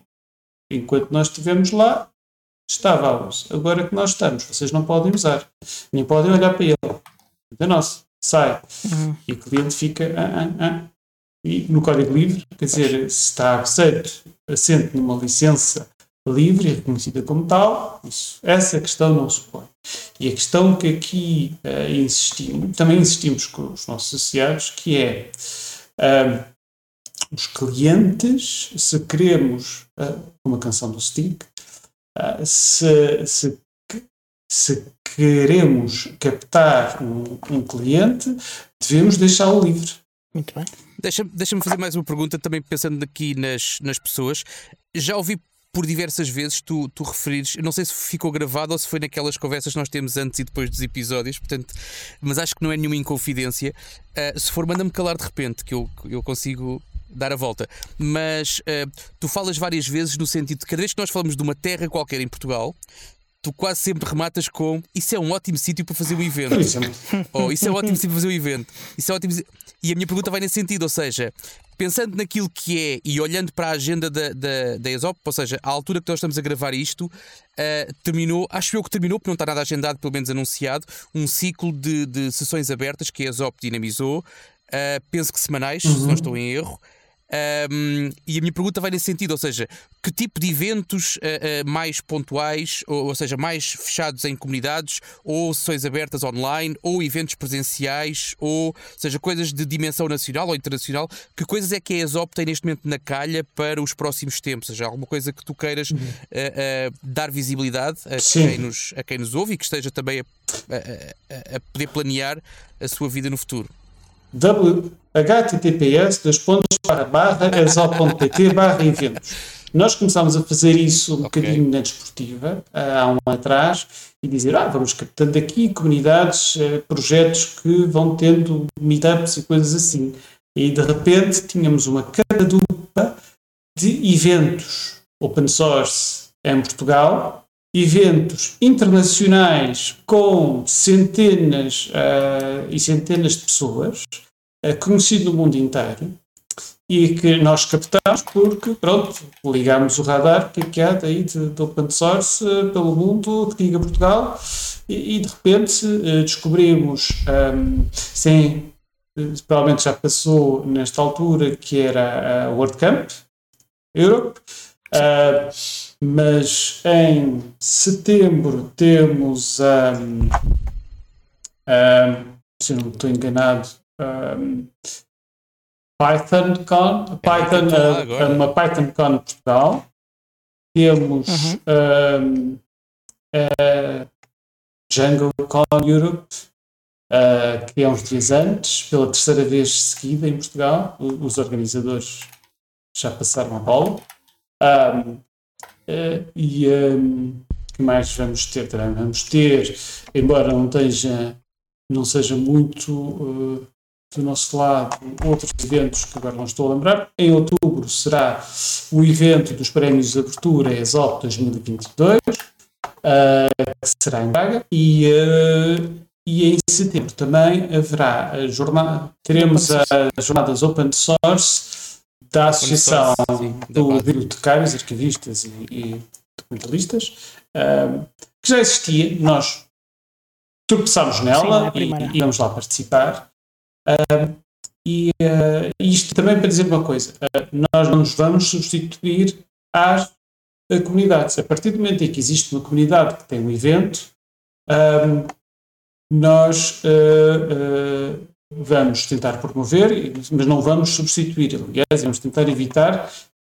Enquanto nós estivemos lá, estava a uso. Agora que nós estamos, vocês não podem usar, nem podem olhar para ele. É nosso, sai. Uhum. E o cliente fica, ah, ah, ah. E no código livre, quer dizer, se está aceito, assente numa licença livre e reconhecida como tal, isso, essa questão não se põe. E a questão que aqui uh, insistimos, também insistimos com os nossos associados, que é uh, os clientes, se queremos, uh, uma canção do Sting, uh, se, se, se, queremos captar um, um cliente, devemos deixá-lo livre. Muito bem. Deixa-me deixa fazer mais uma pergunta, também pensando aqui nas, nas pessoas. Já ouvi por diversas vezes tu, tu referires, não sei se ficou gravado ou se foi naquelas conversas que nós temos antes e depois dos episódios, portanto, mas acho que não é nenhuma inconfidência. Uh, se for, manda-me calar de repente, que eu, eu consigo dar a volta. Mas uh, tu falas várias vezes no sentido de cada vez que nós falamos de uma terra qualquer em Portugal, tu quase sempre rematas com isso é um ótimo sítio para fazer o evento. ou isso é um ótimo sítio para fazer o evento. Isso é ótimo. E a minha pergunta vai nesse sentido, ou seja, pensando naquilo que é e olhando para a agenda da, da, da ESOP, ou seja, à altura que nós estamos a gravar isto, uh, terminou, acho eu que terminou, porque não está nada agendado, pelo menos anunciado, um ciclo de, de sessões abertas que a ESOP dinamizou, uh, penso que semanais, uhum. se não uhum. estou em erro. Um, e a minha pergunta vai nesse sentido, ou seja, que tipo de eventos uh, uh, mais pontuais, ou, ou, seja, mais fechados em comunidades, ou sessões abertas online, ou eventos presenciais, ou seja, coisas de dimensão nacional ou internacional, que coisas é que a ESOP tem neste momento na calha para os próximos tempos? Ou seja, alguma coisa que tu queiras uh, dar visibilidade a quem, nos, a quem nos ouve e que esteja também a, a, a poder planear a sua vida no futuro? Https dois pontos barra barra exal.pt barra eventos. Nós começámos a fazer isso um okay. bocadinho na desportiva, há um ano atrás, e dizer, ah, vamos captando aqui comunidades, eh, projetos que vão tendo meetups e coisas assim. E de repente tínhamos uma cadadupa de eventos open source em Portugal, eventos internacionais com centenas uh, e centenas de pessoas, uh, conhecido no mundo inteiro, e que nós captamos porque, pronto, ligámos o radar que, é que há daí de, de open source uh, pelo mundo, que diga Portugal, e, e de repente descobrimos, um, sem, provavelmente já passou nesta altura, que era a WordCamp Europe, mas em setembro temos, um, um, se não estou enganado, um, PythonCon, Python, é uh, uma PythonCon Portugal. Temos uhum. um, uh, DjangoCon Europe, uh, que é uns dias antes, pela terceira vez seguida em Portugal. Os organizadores já passaram a bola. Um, Uh, e um, que mais vamos ter? Vamos ter, embora não, esteja, não seja muito uh, do nosso lado, outros eventos que agora não estou a lembrar. Em outubro será o evento dos prémios de abertura ESOP 2022, uh, que será em Braga, e, e em setembro também haverá a jornada, teremos as jornadas Open Source da Associação do Bibliotecários, Arquivistas e, e Documentalistas, uh, que já existia, nós tropeçámos nela Sim, é e, e vamos lá participar. Uh, e uh, isto também para dizer uma coisa: nós não nos vamos substituir às comunidades. A partir do momento em que existe uma comunidade que tem um evento, nós vamos tentar promover, mas não vamos substituir. Aliás, vamos tentar evitar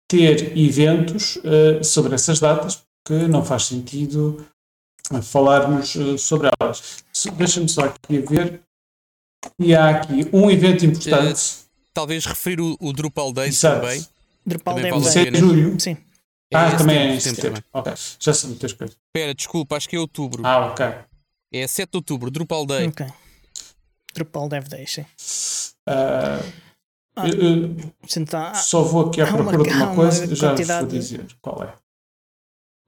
ter eventos uh, sobre essas datas, porque não faz sentido uh, falarmos uh, sobre elas. Deixa-me só aqui ver. E há aqui um evento importante. talvez referir o, o Drupal Days Exato. também. Drupal Day Isso é de julho. Sim. É ah, também é em setembro. Ok, já são muitas coisas. Espera, desculpa, acho que é outubro. Ah, ok. É 7 de outubro, Drupal Day. Ok. Drupal Dev sim. Uh, ah, eu, tá, só vou aqui à procura uma, de uma coisa e já vos vou dizer qual é.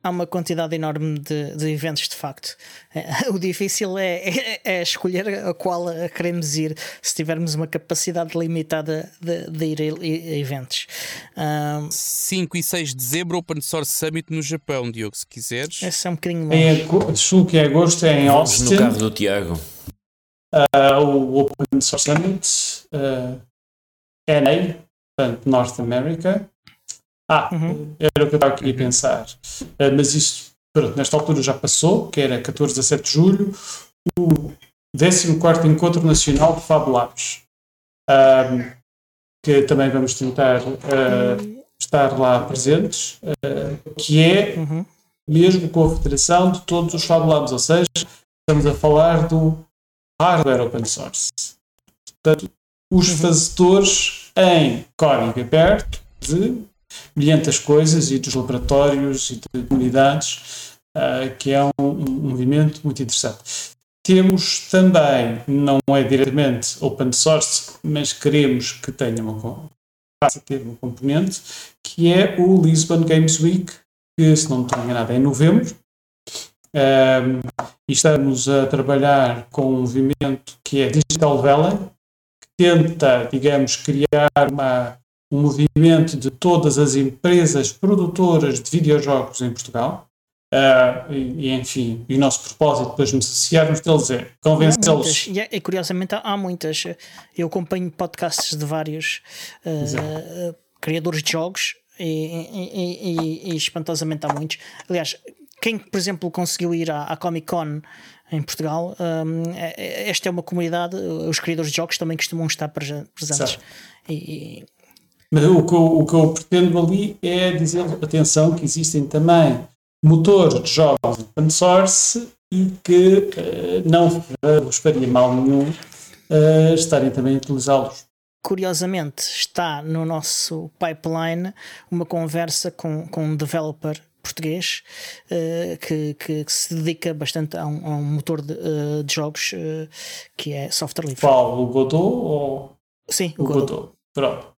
Há uma quantidade enorme de, de eventos, de facto. É, o difícil é, é, é, escolher a qual queremos ir se tivermos uma capacidade limitada de, de ir a, eventos. Um, 5 e 6 de dezembro, Open Source Summit no Japão, Diogo, se quiseres. Esse é um bocadinho mais. Sul que é agosto, é em Austin. No carro do Tiago uh, o Open Source Summit, uh, NA, portanto, North America. Ah, uhum. era o que eu estava aqui a pensar. Uh, mas isso, pronto, nesta altura já passou, que era 14 a 17 de julho, o 14 Encontro Nacional de Fab Labs. Um, que também vamos tentar uh, estar lá presentes, uh, que é uhum. mesmo com a federação de todos os Fab Labs, ou seja, estamos a falar do hardware open source. Portanto, os uhum. fazedores em código aberto de milhentas coisas e dos laboratórios e de comunidades, uh, que é um, um, movimento muito interessante. Temos também, não é diretamente open source, mas queremos que tenha uma, passe a ter uma componente, que é o Lisbon Games Week, que, se não estou enganado, é em novembro. Um, e estamos a trabalhar com um movimento que é Digital Valley, que tenta, digamos, criar uma, um movimento de todas as empresas produtoras de videojogos em Portugal. Uh, e, enfim, e o nosso propósito depois de nos associarmos deles é convencê-los. E, e, curiosamente há muitas. Eu acompanho podcasts de vários uh, criadores de jogos e, e, espantosamente há muitos. Aliás, quem, por exemplo, conseguiu ir à, à Comic Con em Portugal, um, é, esta é uma comunidade, os criadores de jogos também costumam estar presentes. E, Mas o que, eu, o que eu pretendo ali é dizer, atenção, que existem também motores de jogos open source e que uh, não vos faria mal nenhum uh, estarem também a utilizá-los. Curiosamente, está no nosso pipeline uma conversa com, com um developer português uh, que, que, que, se dedica bastante a um, a um motor de, uh, de jogos uh, que é software livre. Qual? O Godot ou Sim, o, o Godot. Godot. Pronto.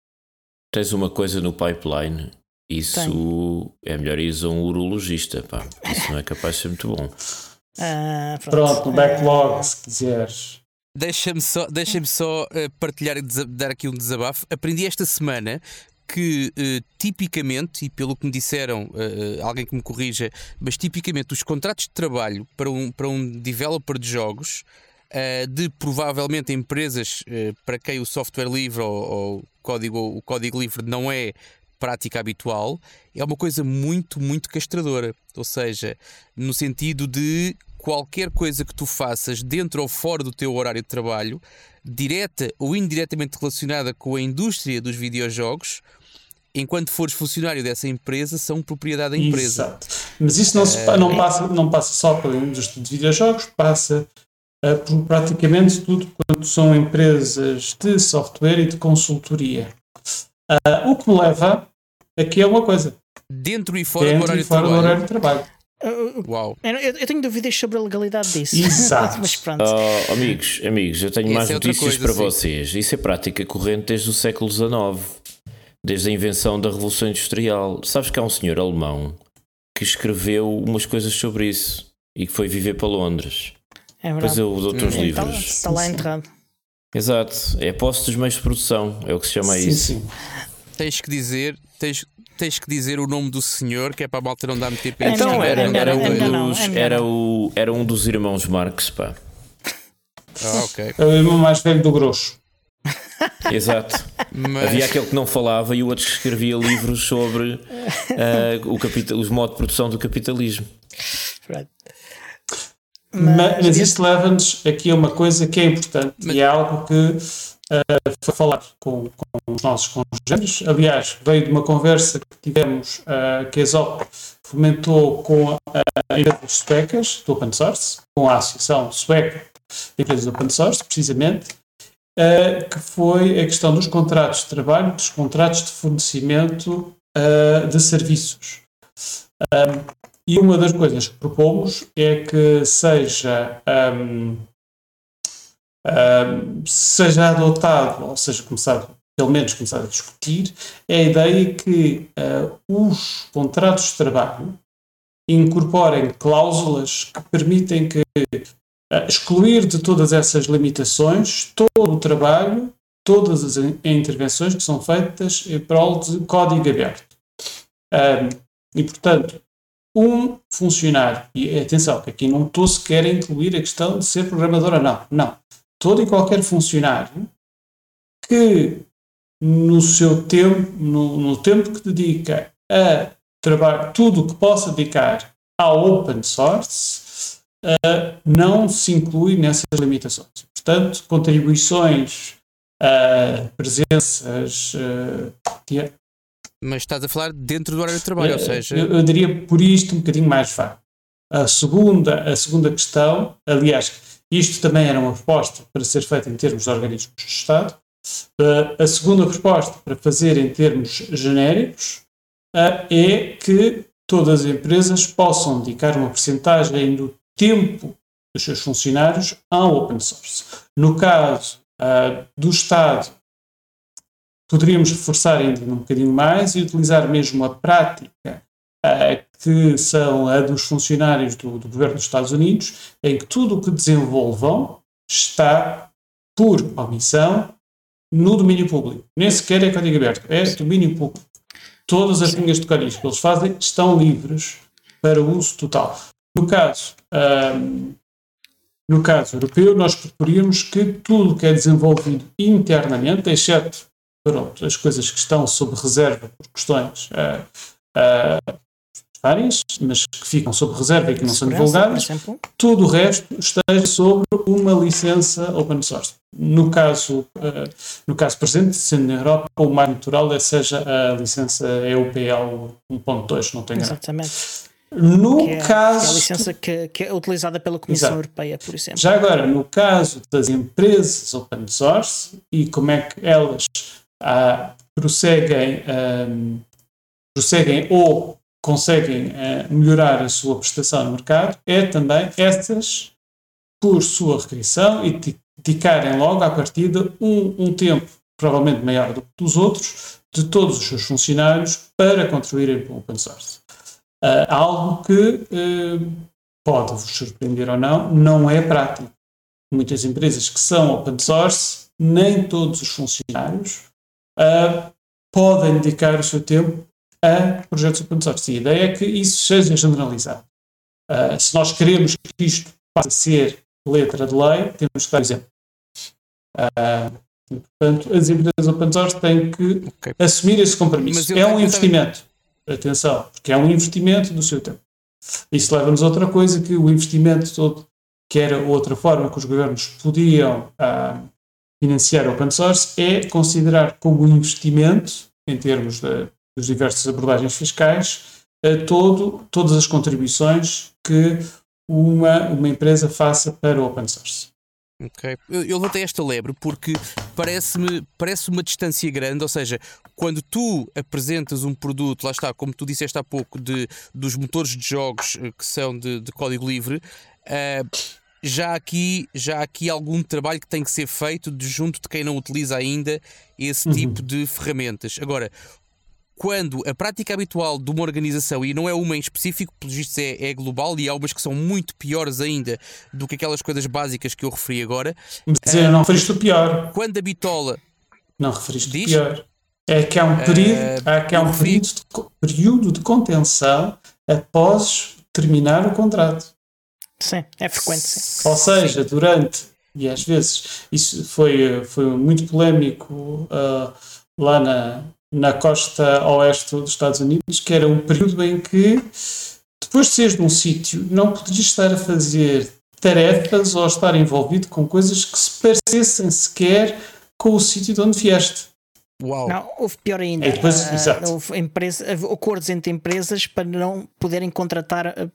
Tens uma coisa no pipeline isso Tenho. é melhor ir a um urologista, pá. Isso não é capaz de ser muito bom. Ah, pronto. pronto, backlog, se quiseres. Deixa-me só, deixa só partilhar e dar aqui um desabafo. Aprendi esta semana que uh, tipicamente, e pelo que me disseram, uh, alguém que me corrija, mas tipicamente os contratos de trabalho para um, para um developer de jogos, de provavelmente empresas para quem o software livre ou, ou código, o código livre não é prática habitual, é uma coisa muito, muito castradora. Ou seja, no sentido de qualquer coisa que tu faças dentro ou fora do teu horário de trabalho, direta ou indiretamente relacionada com a indústria dos videojogos, enquanto fores funcionário dessa empresa, são propriedade da empresa. Exato. Mas isso não, se, uh, não, passa, não passa só pela indústria de videojogos, passa uh, por praticamente tudo quanto são empresas de software e de consultoria. Uh, o que me leva aqui é uma coisa. Dentro e fora, Dentro do, horário e fora do horário de trabalho. Uh, Uau. Eu, eu, tenho dúvidas sobre a legalidade disso. Exato. Mas pronto. Oh, amigos, amigos, eu tenho mais é notícias coisa, para sim. vocês. Isso é prática corrente desde o século XIX, desde a invenção da Revolução Industrial. Sabes que há um senhor alemão que escreveu umas coisas sobre isso e que foi viver para Londres. É verdade. Depois eu dou-te uns hum, livros. Está, está lá enterrado. Exato, é posse dos meios de produção, é o que se chama sim, isso. Sim. Tens que dizer, tens, tens que dizer o nome do senhor, que é para a malta não dar muito tempo Então era, era, um dos, era, o, era um dos irmãos Marx, pá. Ah, ok. É o irmão mais velho do grosso. Exato. Mas... Havia aquele que não falava e o outro que escrevia livros sobre uh, o capital, os modos de produção do capitalismo. Mas, mas, mas isso leva-nos aqui a uma coisa que é importante mas... e é algo que uh, foi falado com, com, os nossos congêneres. Aliás, veio de uma conversa que tivemos uh, que a ESOP fomentou com a, a empresa suecas do open source, com a Associação Sueca de Empresas do Open Source, precisamente, uh, que foi a questão dos contratos de trabalho, dos contratos de fornecimento uh, de serviços. Um, e uma das coisas que propomos é que seja um, um, seja adotado, ou seja, começado, pelo menos começado a discutir, é a ideia que uh, os contratos de trabalho incorporem cláusulas que permitem que excluir de todas essas limitações todo o trabalho, todas as intervenções que são feitas em prol de código aberto. E, portanto, um funcionário, e atenção, que aqui não estou sequer a incluir a questão de ser programador ou não, não todo e qualquer funcionário que no seu tempo, no, no tempo que dedica a trabalho, tudo o que possa dedicar ao open source, uh, não se inclui nessas limitações. Portanto, contribuições uh, presenças. Uh, Mas estás a falar dentro do horário de trabalho, ou seja. Eu, eu, diria por isto um bocadinho mais vago. A segunda, a segunda questão, aliás, isto também era uma proposta para ser feita em termos de organismos do Estado. A segunda proposta para fazer em termos genéricos é que todas as empresas possam dedicar uma porcentagem do tempo dos seus funcionários ao open source. No caso uh, do Estado, poderíamos reforçar ainda um bocadinho mais e utilizar mesmo a prática uh, que são a dos funcionários do, do, governo dos Estados Unidos, em que tudo o que desenvolvam está, por omissão, no domínio público. Nem sequer é código aberto, é domínio público. Todas as linhas de código que eles fazem estão livres para uso total. No caso, um, no caso europeu, nós proporíamos que tudo que é desenvolvido internamente, exceto pronto, as coisas que estão sob reserva por questões uh, uh, várias, mas que ficam sob reserva e que não são divulgadas, tudo o resto esteja sobre uma licença open source. No caso, uh, no caso presente, sendo na Europa, o mais natural é seja a licença EUPL 1.2, não tenho Exatamente. No que é, caso. Que é a licença que, que, é utilizada pela Comissão Exato. Europeia, por exemplo. Já agora, no caso das empresas open source e como é que elas ah, prosseguem, um, prosseguem ou conseguem uh, melhorar a sua prestação no mercado, é também essas, por sua recriação e dedicarem logo à partida um, um tempo provavelmente maior do que dos outros, de todos os seus funcionários para contribuírem para o open source. Uh, algo que uh, pode vos surpreender ou não, não é prático. Muitas empresas que são open source, nem todos os funcionários uh, podem dedicar o seu tempo a projetos open source. E a ideia é que isso seja generalizado. se nós queremos que isto passe a ser letra de lei, temos que dar exemplo. portanto, as empresas open source têm que okay. assumir esse compromisso. É um investimento. Atenção, porque é um investimento do seu tempo. Isso leva-nos a outra coisa, que o investimento todo, que era outra forma que os governos podiam ah, financiar open source, é considerar como investimento, em termos de, das diversas abordagens fiscais, todo, todas as contribuições que uma, uma empresa faça para o open source. Ok. Eu, eu levantei esta lebre porque parece-me parece uma distância grande, ou seja, quando tu apresentas um produto, lá está, como tu disseste há pouco, de, dos motores de jogos eh, que são de, de código livre, uh, já aqui, já aqui algum trabalho que tem que ser feito de junto de quem não utiliza ainda esse uhum. tipo de ferramentas. Agora, quando a prática habitual de uma organização, e não é uma em específico, pelo visto é, é, global, e há umas que são muito piores ainda do que aquelas coisas básicas que eu referi agora. Mas uh, não referiste o pior. Quando a bitola. Não referiste o pior. É que há um período, uh, é que há um período de, período de contenção após terminar o contrato. Sim, é frequente. Sim. Ou seja, durante, e às vezes isso foi, foi muito polémico uh, lá na, na costa oeste dos Estados Unidos, que era um período em que, depois de seres num sítio, não podias estar a fazer tarefas ou estar envolvido com coisas que se parecessem sequer com o sítio de onde vieste. Uau. Não, houve pior ainda. É depois, uh, houve empresa, acordos entre empresas para não poderem contratar uh,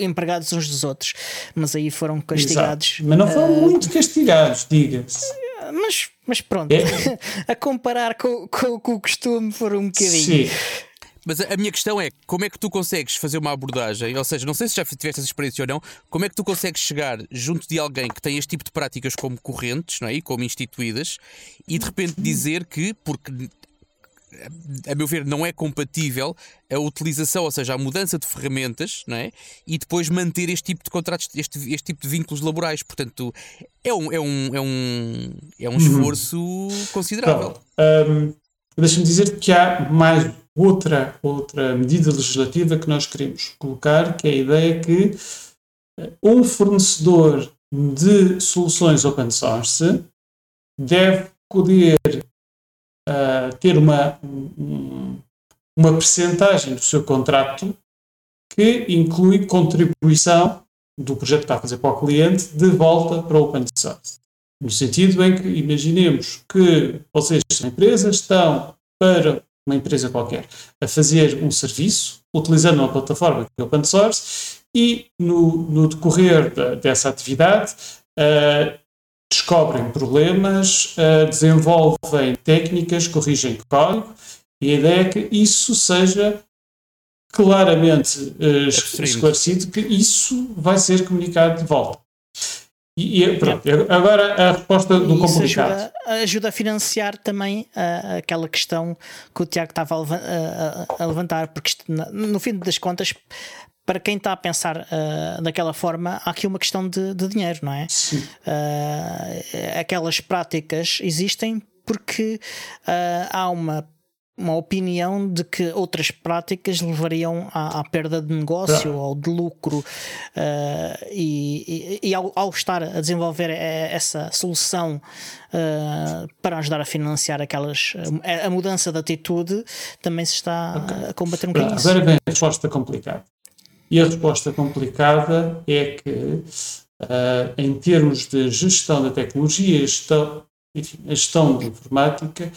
empregados uns dos outros. Mas aí foram castigados. Exato. Mas não foram uh, muito castigados, diga-se mas, mas pronto, é. a comparar com, com, com, o costume foram um bocadinho. Sim. Mas a minha questão é como é que tu consegues fazer uma abordagem? Ou seja, não sei se já tiveste essa experiência ou não, como é que tu consegues chegar junto de alguém que tem este tipo de práticas como correntes não é? e como instituídas e de repente dizer que, porque a meu ver, não é compatível a utilização, ou seja, a mudança de ferramentas, não é? E depois manter este tipo de contratos, este, este tipo de vínculos laborais. Portanto, é um, é um, é um, é um esforço uhum. considerável. um, Deixa-me dizer que há mais outra, outra medida legislativa que nós queremos colocar, que é a ideia que eh, um fornecedor de soluções open source deve poder uh, ter uma, um, uma percentagem do seu contrato que inclui contribuição do projeto que está a fazer para o cliente de volta para o open source. No sentido em que imaginemos que vocês, empresas, estão para uma empresa qualquer a fazer um serviço utilizando uma plataforma que é open source e no, no decorrer da, dessa atividade uh, descobrem problemas, uh, desenvolvem técnicas, corrigem código e a ideia é que isso seja claramente uh, esclarecido que isso vai ser comunicado de volta. E, e pronto, agora a resposta do Isso complicado. Ajuda, ajuda, a financiar também uh, aquela questão que o Tiago estava a, a, a levantar, porque isto, no fim das contas, para quem está a pensar uh, daquela forma, há aqui uma questão de, de dinheiro, não é? Uh, aquelas práticas existem porque uh, há uma uma opinião de que outras práticas levariam à, à perda de negócio ou de lucro uh, e, e, e ao, ao, estar a desenvolver essa solução uh, para ajudar a financiar aquelas a, a, mudança de atitude também se está okay. a combater um bocadinho agora vem a resposta complicada e a resposta complicada é que uh, em termos de gestão da tecnologia gestão, enfim, a gestão de informática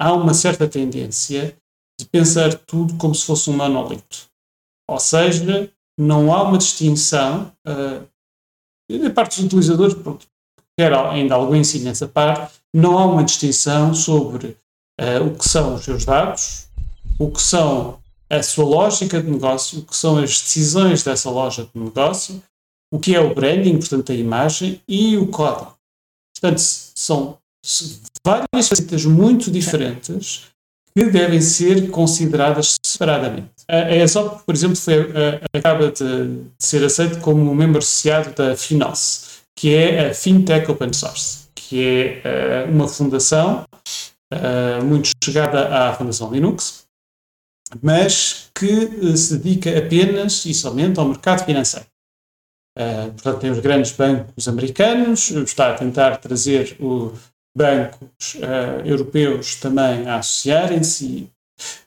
há uma certa tendência de pensar tudo como se fosse um monolito. Ou seja, não há uma distinção, uh, da parte dos utilizadores, pronto, quer ainda algum ensino nessa parte, não há uma distinção sobre uh, o que são os seus dados, o que são a sua lógica de negócio, o que são as decisões dessa loja de negócio, o que é o branding, portanto a imagem, e o código. Portanto, são várias facetas muito diferentes que devem ser consideradas separadamente. A ESOP, por exemplo, foi, acaba de, ser aceito como um membro associado da FINOS, que é a FinTech Open Source, que é uh, uma fundação uh, muito chegada à Fundação Linux, mas que uh, se dedica apenas e somente ao mercado financeiro. portanto, tem os grandes bancos americanos, está a tentar trazer o, bancos uh, europeus também a associarem-se,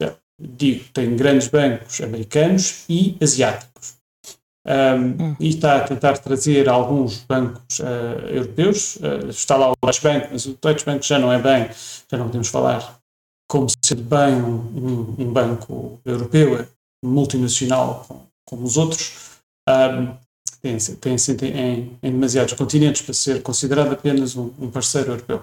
uh, digo, tem grandes bancos americanos e asiáticos. Um, hum. E está a tentar trazer alguns bancos uh, europeus, está lá o Deutsche Bank, mas o Deutsche Bank já não é bem, já não podemos falar como sendo bem um, um, banco europeu, é multinacional como, como os outros. Um, tem, tem, em, em, demasiados continentes para ser considerado apenas um, um parceiro europeu.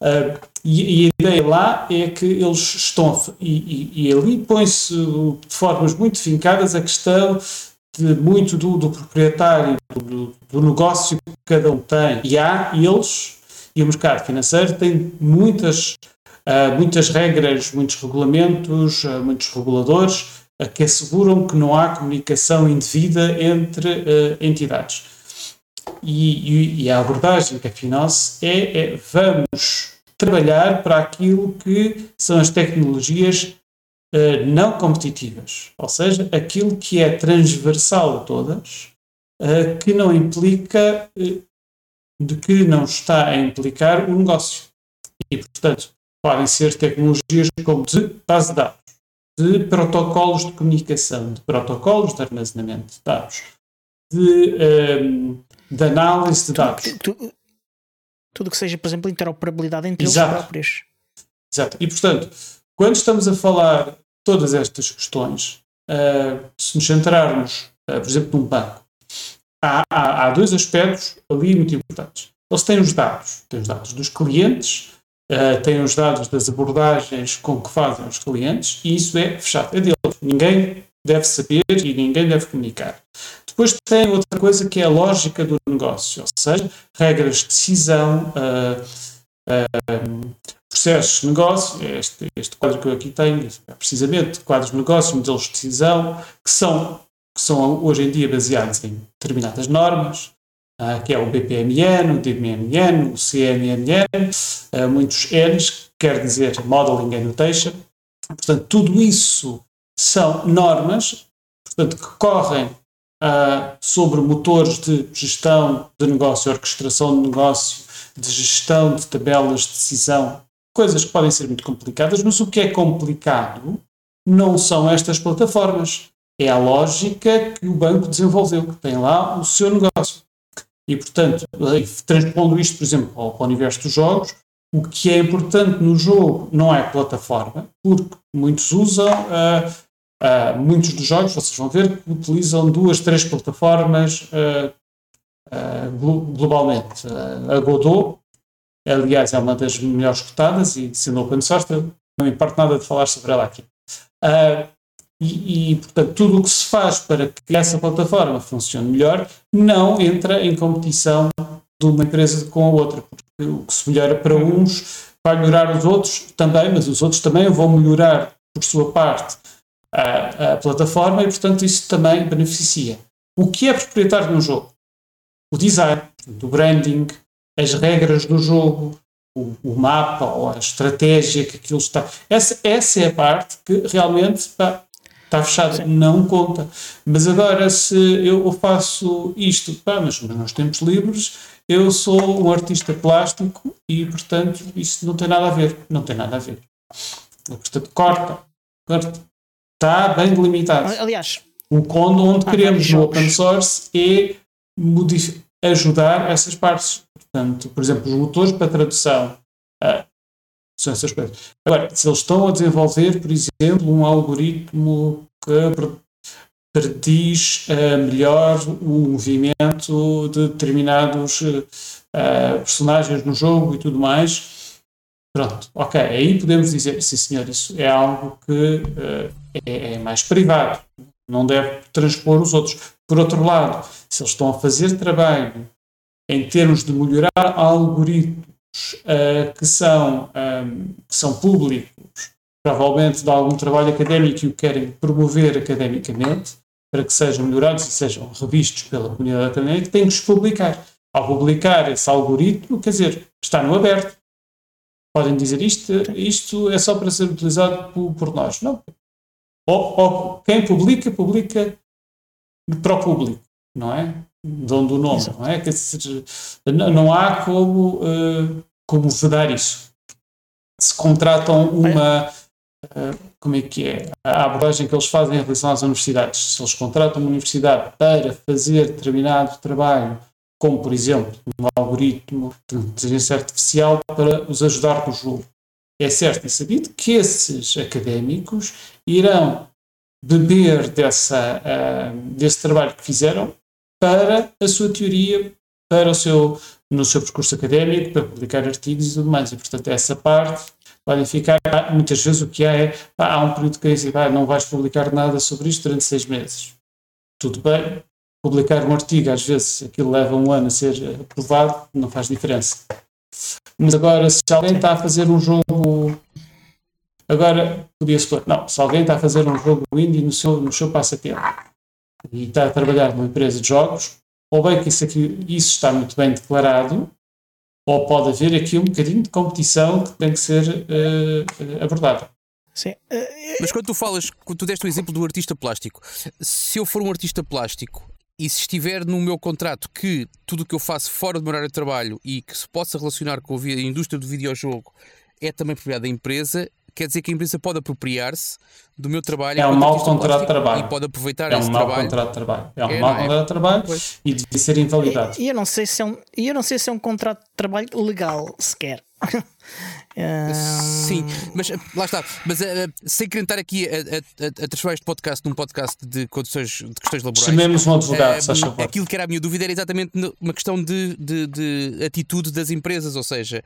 Uh, e, e, a ideia lá é que eles estão, e, e, e ali põe-se de formas muito fincadas a questão de muito do, do proprietário, do, do, negócio que cada um tem. E há eles, e o mercado financeiro tem muitas, muitas regras, muitos regulamentos, uh, muitos reguladores que asseguram que não há comunicação indevida entre uh, entidades. E, e, e, a abordagem que a Finos é, é vamos trabalhar para aquilo que são as tecnologias uh, não competitivas, ou seja, aquilo que é transversal a todas, uh, que não implica, de que não está a implicar o negócio. E, portanto, podem ser tecnologias como de base de dados de protocolos de comunicação, de protocolos de armazenamento de dados, de, um, ehm, de análise de dados. Tudo, que seja, por exemplo, interoperabilidade entre Exato. eles próprios. Exato. E, portanto, quando estamos a falar todas estas questões, uh, se nos centrarmos, uh, por exemplo, num banco, há, há, há dois aspectos ali muito importantes. Eles têm os dados, têm os dados dos clientes, uh, têm os dados das abordagens com que fazem os clientes e isso é fechado, é deles. Ninguém deve saber e ninguém deve comunicar. Depois tem outra coisa que é a lógica do negócio, ou seja, regras de decisão, uh, uh, processos de negócio, é este, este quadro que eu aqui tenho, é precisamente quadros de negócio, modelos de decisão, que são, que são hoje em dia baseados em determinadas normas, uh, que é o BPMN, o DMMN, o CNNN, uh, muitos N's, quer dizer Modeling Annotation. Portanto, tudo isso são normas portanto, que correm uh, sobre motores de gestão de negócio, orquestração de negócio, de gestão de tabelas de decisão, coisas que podem ser muito complicadas, mas o que é complicado não são estas plataformas. É a lógica que o banco desenvolveu, que tem lá o seu negócio. E, portanto, transpondo isto, por exemplo, ao, ao universo dos jogos, o que é importante no jogo não é a plataforma, porque muitos usam, uh, uh, muitos dos jogos, vocês vão ver, que utilizam duas, três plataformas uh, globalmente. a Godot, aliás, é uma das melhores cotadas e sendo open source, não importa nada de falar sobre ela aqui. E, e, portanto, tudo o que se faz para que essa plataforma funcione melhor não entra em competição de uma empresa com a outra, porque o que se melhora para uns vai melhorar os outros também, mas os outros também vão melhorar por sua parte a, a plataforma e, portanto, isso também beneficia. O que é proprietário no jogo? O design, o branding, as regras do jogo, o, o, mapa ou a estratégia que aquilo está. Essa, essa é a parte que realmente pá, está fechada, não conta. Mas agora, se eu faço isto, pá, mas nos tempos livres, eu sou um artista plástico e, portanto, isso não tem nada a ver. Não tem nada a ver. Portanto, corta. Corta. Está bem delimitado. Aliás, o quando onde queremos no open source é ajudar essas partes. Portanto, por exemplo, os motores para tradução. Ah, são essas coisas. Agora, se eles estão a desenvolver, por exemplo, um algoritmo que prediz uh, melhor o movimento de determinados uh, personagens no jogo e tudo mais. Pronto, ok, aí podemos dizer, sim senhor, isso é algo que uh, é, é, mais privado, não deve transpor os outros. Por outro lado, se eles estão a fazer trabalho em termos de melhorar algoritmos que, são, um, que são públicos, provavelmente de algum trabalho académico e o querem promover academicamente, para que sejam melhorados e sejam revistos pela comunidade académica, têm que os publicar. Ao publicar esse algoritmo, quer dizer, está no aberto. Podem dizer isto, isto é só para ser utilizado por, por nós. Não. Ou, ou, quem publica, publica para o público, não é? Dono do nome, Exato. não é? Quer dizer, não há como, uh, como vedar isso. Se contratam uma como é que é a abordagem que eles fazem em relação às universidades. Se eles contratam uma universidade para fazer determinado trabalho, como por exemplo um algoritmo de inteligência artificial para os ajudar no jogo, é certo e sabido que esses académicos irão beber dessa, uh, desse trabalho que fizeram para a sua teoria, para o seu, no seu percurso académico, para publicar artigos e tudo mais. E, portanto, essa parte podem ficar, muitas vezes o que há é, há um período de crise, não vais publicar nada sobre isto durante seis meses. Tudo bem, publicar um artigo, às vezes aquilo leva um ano a ser aprovado, não faz diferença. Mas agora, se alguém está a fazer um jogo. Agora, podia-se pôr, não, se alguém está a fazer um jogo indie no seu, no seu passatempo e está a trabalhar numa empresa de jogos, ou bem que isso, aqui, isso está muito bem declarado, ou pode haver aqui um bocadinho de competição que tem que ser uh, abordada. Sim. Mas quando tu falas, quando tu deste o exemplo do artista plástico, se eu for um artista plástico e se estiver no meu contrato que tudo o que eu faço fora do meu horário de trabalho e que se possa relacionar com a indústria do videojogo é também propriedade da empresa, quer dizer que a empresa pode apropriar-se do meu trabalho. É um mau contrato de trabalho. E pode aproveitar é esse um trabalho. É um mau contrato de trabalho. É um é, mau contrato é? de trabalho pois. e deve ser invalidado. E eu não sei se é um, eu não sei se é um contrato de trabalho legal sequer. Sim, mas lá está. Mas uh, sem querer estar aqui a, a, a, transformar este podcast num podcast de condições de questões laborais. Chamemos um advogado, uh, Aquilo que era a minha dúvida era exatamente uma questão de, de, de atitude das empresas. Ou seja,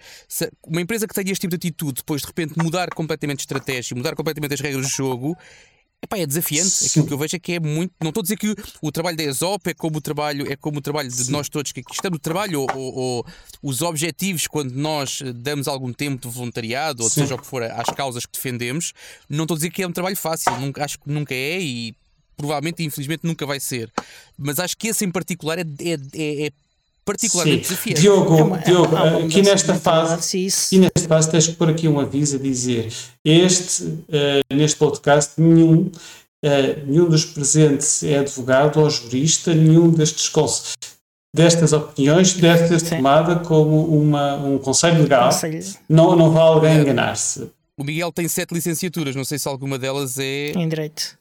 uma empresa que tenha este tipo de atitude, depois de repente mudar completamente de estratégia, mudar completamente as regras do jogo, Epá, é desafiante. Sim. Aquilo que eu vejo é que é muito. Não estou a dizer que o, o trabalho da ESOP é como o trabalho, é como o trabalho de Sim. nós todos que aqui estamos no trabalho, ou, ou, ou, os objetivos, quando nós damos algum tempo de voluntariado, ou Sim. seja o que for, às causas que defendemos, não estou a dizer que é um trabalho fácil, nunca, acho que nunca é e provavelmente infelizmente nunca vai ser. Mas acho que esse em particular é, é, é, é particularmente Sim. desafiante. Diogo, é uma, Diogo é aqui nesta fase, aqui nesta fase tens que pôr aqui um aviso a dizer este, uh, neste podcast, nenhum, uh, nenhum dos presentes é advogado ou jurista, nenhum destes destas opiniões deve ser Sim. tomada como uma, um conselho legal. Conselho. Não, não vale alguém enganar-se. O Miguel tem sete licenciaturas, não sei se alguma delas é. Em Direito.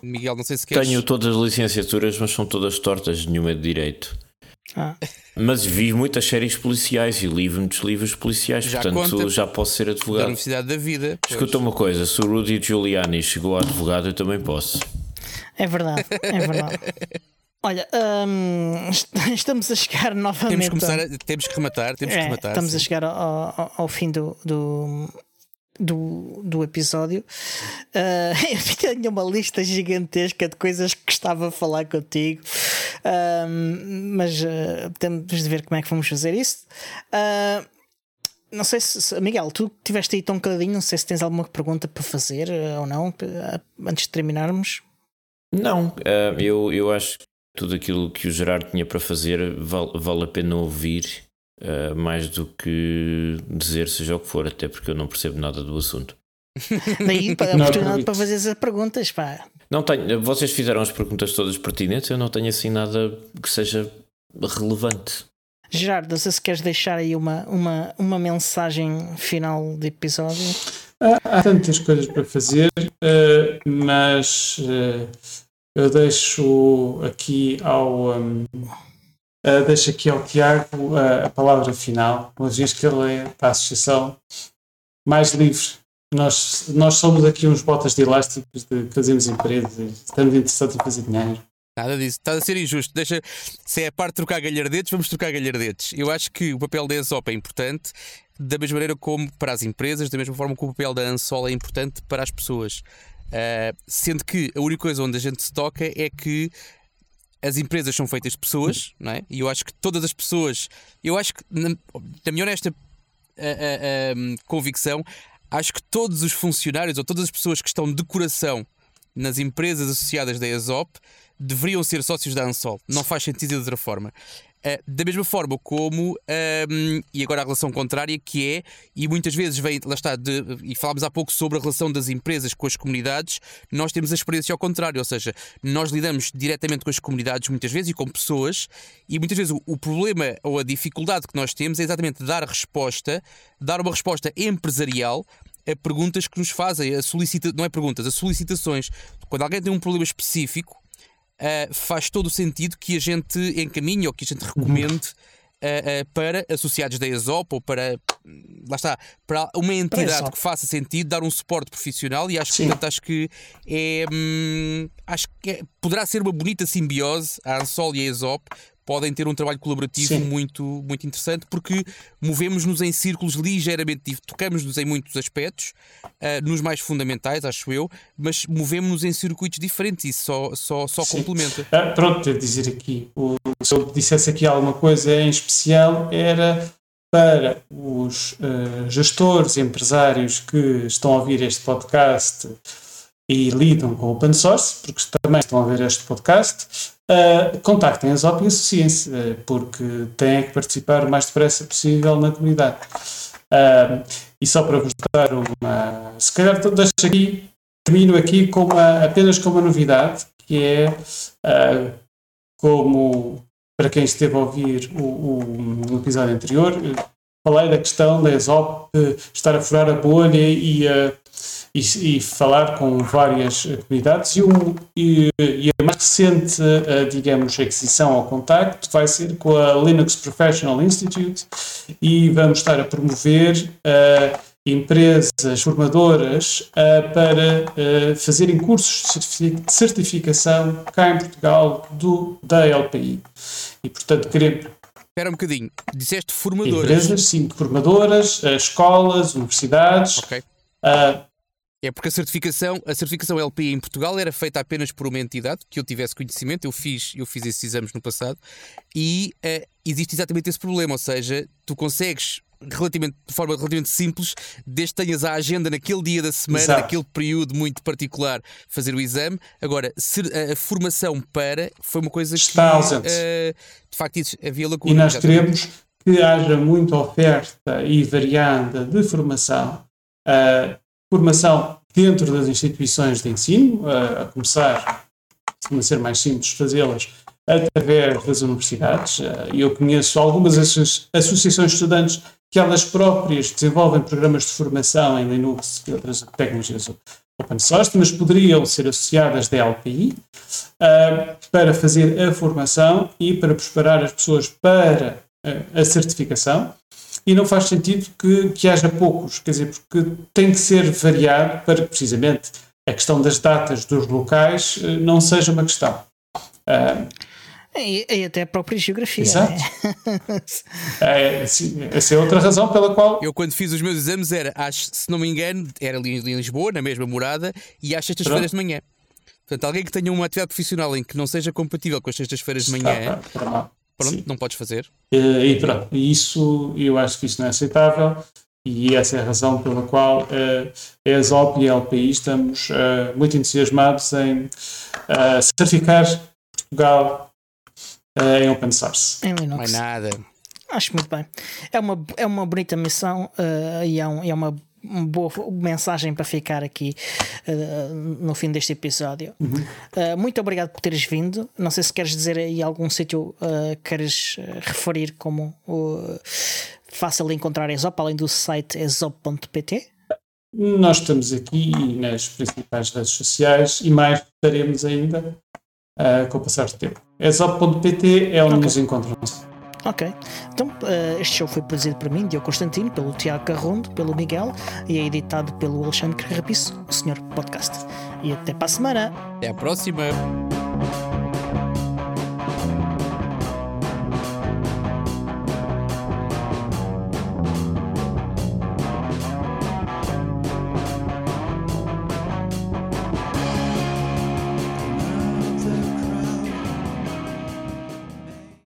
Miguel, não sei se queres. Tenho todas as licenciaturas, mas são todas tortas, nenhuma é de Direito. Ah. Mas vi muitas séries policiais e li muitos livros policiais, Já portanto conta já posso ser Da advogado. Universidade da Vida. pois. Escuta uma coisa, se o Rudy Giuliani chegou a advogado, eu também posso. É verdade, é verdade. Olha, hum, est- estamos a chegar novamente. Temos que começar, a- temos que rematar, temos que É, rematar. estamos sim. a chegar ao, ao- ao fim do, do, do, do episódio. Ah, eu tenho uma lista gigantesca de coisas que gostava de falar contigo, Ah, mas ah, temos de ver como é que vamos fazer isso. Ah, não sei se, Miguel, tu tiveste aí tão caladinho, não sei se tens alguma pergunta para fazer ou não, antes de terminarmos. Não, eu, eu acho que tudo aquilo que o Gerardo tinha para fazer vale, vale a pena ouvir, eh, mais do que dizer seja o que for, até porque eu não percebo nada do assunto. Daí para a Não oportunidade para fazer as perguntas, pá. Não tenho, vocês fizeram as perguntas todas pertinentes, eu não tenho assim nada que seja relevante. Gerardo, não sei se queres deixar aí uma, uma, uma mensagem final de episódio. Há, há tantas coisas para fazer, eh, mas eh, eu deixo aqui ao um, eh, deixo aqui ao Tiago eh, a palavra final, uma vez que ele é da associação mais livre. Nós, nós somos aqui uns botas de elásticos de fazemos empresas, estamos interessados em fazer dinheiro. Nada disso, está a ser injusto. Deixa, se é a parte de trocar galhardetes, vamos trocar galhardetes. Eu acho que o papel da ESOP é importante, da mesma maneira como para as empresas, da mesma forma que o papel da ANSOL é importante para as pessoas. Ah, sendo que a única coisa onde a gente se toca é que as empresas são feitas de pessoas, não é? E eu acho que todas as pessoas, eu acho que, na, na minha honesta ah, ah, ah, convicção, acho que todos os funcionários ou todas as pessoas que estão de coração nas empresas associadas da ESOP deveriam ser sócios da ANSOL. Não faz sentido de outra forma. Uh, da mesma forma como, um, e agora a relação contrária, que é, e muitas vezes vem, lá está, de, e falámos há pouco sobre a relação das empresas com as comunidades, nós temos a experiência ao contrário, ou seja, nós lidamos diretamente com as comunidades muitas vezes e com pessoas, e muitas vezes o, o problema ou a dificuldade que nós temos é exatamente dar resposta, dar uma resposta empresarial a perguntas que nos fazem, a solicita não é perguntas, a solicitações. Quando alguém tem um problema específico, uh, faz todo o sentido que a gente encaminhe ou que a gente recomende uh, uh, para associados da ESOP ou para lá está, para uma entidade que faça sentido dar um suporte profissional e acho que portanto, acho que é hum, acho que é- poderá ser uma bonita simbiose a Ansol e a ESOP podem ter um trabalho colaborativo Sim. muito, muito interessante porque movemos-nos em círculos ligeiramente dif- tocamos-nos em muitos aspectos, ah, nos mais fundamentais, acho eu, mas movemos-nos em circuitos diferentes e só, só, só Sim. complementa. Ah, pronto, devo dizer aqui, o, se eu dissesse aqui alguma coisa em especial, era para os eh, gestores, empresários que estão a ouvir este podcast e lidam com o open source, porque também estão a ver este podcast, ah, contactem as e associem-se, eh, porque têm que participar o mais depressa possível na comunidade. Ah, e só para vos dar uma. Se calhar deixo aqui, termino aqui com uma, apenas com uma novidade, que é ah, como para quem esteve a ouvir o, o- o episódio anterior, falei da questão da ESOP estar a furar a bolha e, a- e, e falar com várias comunidades e, o- e- e a mais recente, eh, digamos, aquisição ao contacto vai ser com a Linux Professional Institute e vamos estar a promover eh, empresas formadoras eh, para fazerem cursos de certifi- de certificação cá em Portugal do, da LPI. E, portanto, queremos Espera um bocadinho, disseste formadoras. empresas, sim, formadoras, escolas, universidades. Ok. ah, É porque a certificação, a certificação LPI em Portugal era feita apenas por uma entidade que eu tivesse conhecimento, eu fiz, eu fiz esses exames no passado e eh, existe exatamente esse problema, ou seja, tu consegues relativamente, de forma relativamente simples, desde que tenhas a agenda naquele dia da semana, Exato. naquele período muito particular, fazer o exame. Agora, a, a formação para foi uma coisa Está que ausente. eh, de facto isso- havia lacuna. e nós queremos que haja muita oferta e variada de formação, ah, formação dentro das instituições de ensino, a começar, a ser mais simples, fazê-las através das universidades. Ah, eu conheço algumas asso- associações de estudantes que elas próprias desenvolvem programas de formação em Linux e outras tecnologias open source, mas poderiam ser associadas da LPI. Ah, para fazer a formação e para preparar as pessoas para a, a certificação. E não faz sentido que, que haja poucos, quer dizer, porque tem que ser variado para que, precisamente, a questão das datas dos locais eh, não seja uma questão. Uh, e, e, até a própria geografia. Exato. Né? é, essa é outra razão pela qual. Eu, quando fiz os meus exames, era, acho, se não me engano, era ali em Lisboa, na mesma morada, e às sextas-feiras de manhã. Portanto, alguém que tenha uma atividade profissional em que não seja compatível com as sextas-feiras de manhã, pronto, Sim. não podes fazer. E, e pronto, isso, eu acho que isso não é aceitável. E essa é a razão pela qual uh, a ESOP e a LPI estamos uh, muito entusiasmados em uh, certificar Portugal uh, em open source. Em Linux. Não é nada. Acho muito bem. É uma, é uma bonita missão uh, e é, um, é uma boa mensagem para ficar aqui uh, no fim deste episódio. Uhum. Uh, muito obrigado por teres vindo. Não sei se queres dizer aí algum sítio uh, queres referir como fácil de encontrar Exop, além do site exop.pt. Nós estamos aqui nas principais redes sociais e mais estaremos ainda uh, com o passar do tempo. Exop.pt é onde okay. nos encontramos. Ok. Então, uh, este show foi produzido por mim, Diogo Constantino, pelo Tiago Carrondo, pelo Miguel e é editado pelo Alexandre Carrapiço, o Senhor Podcast. E até para a semana. Até a próxima.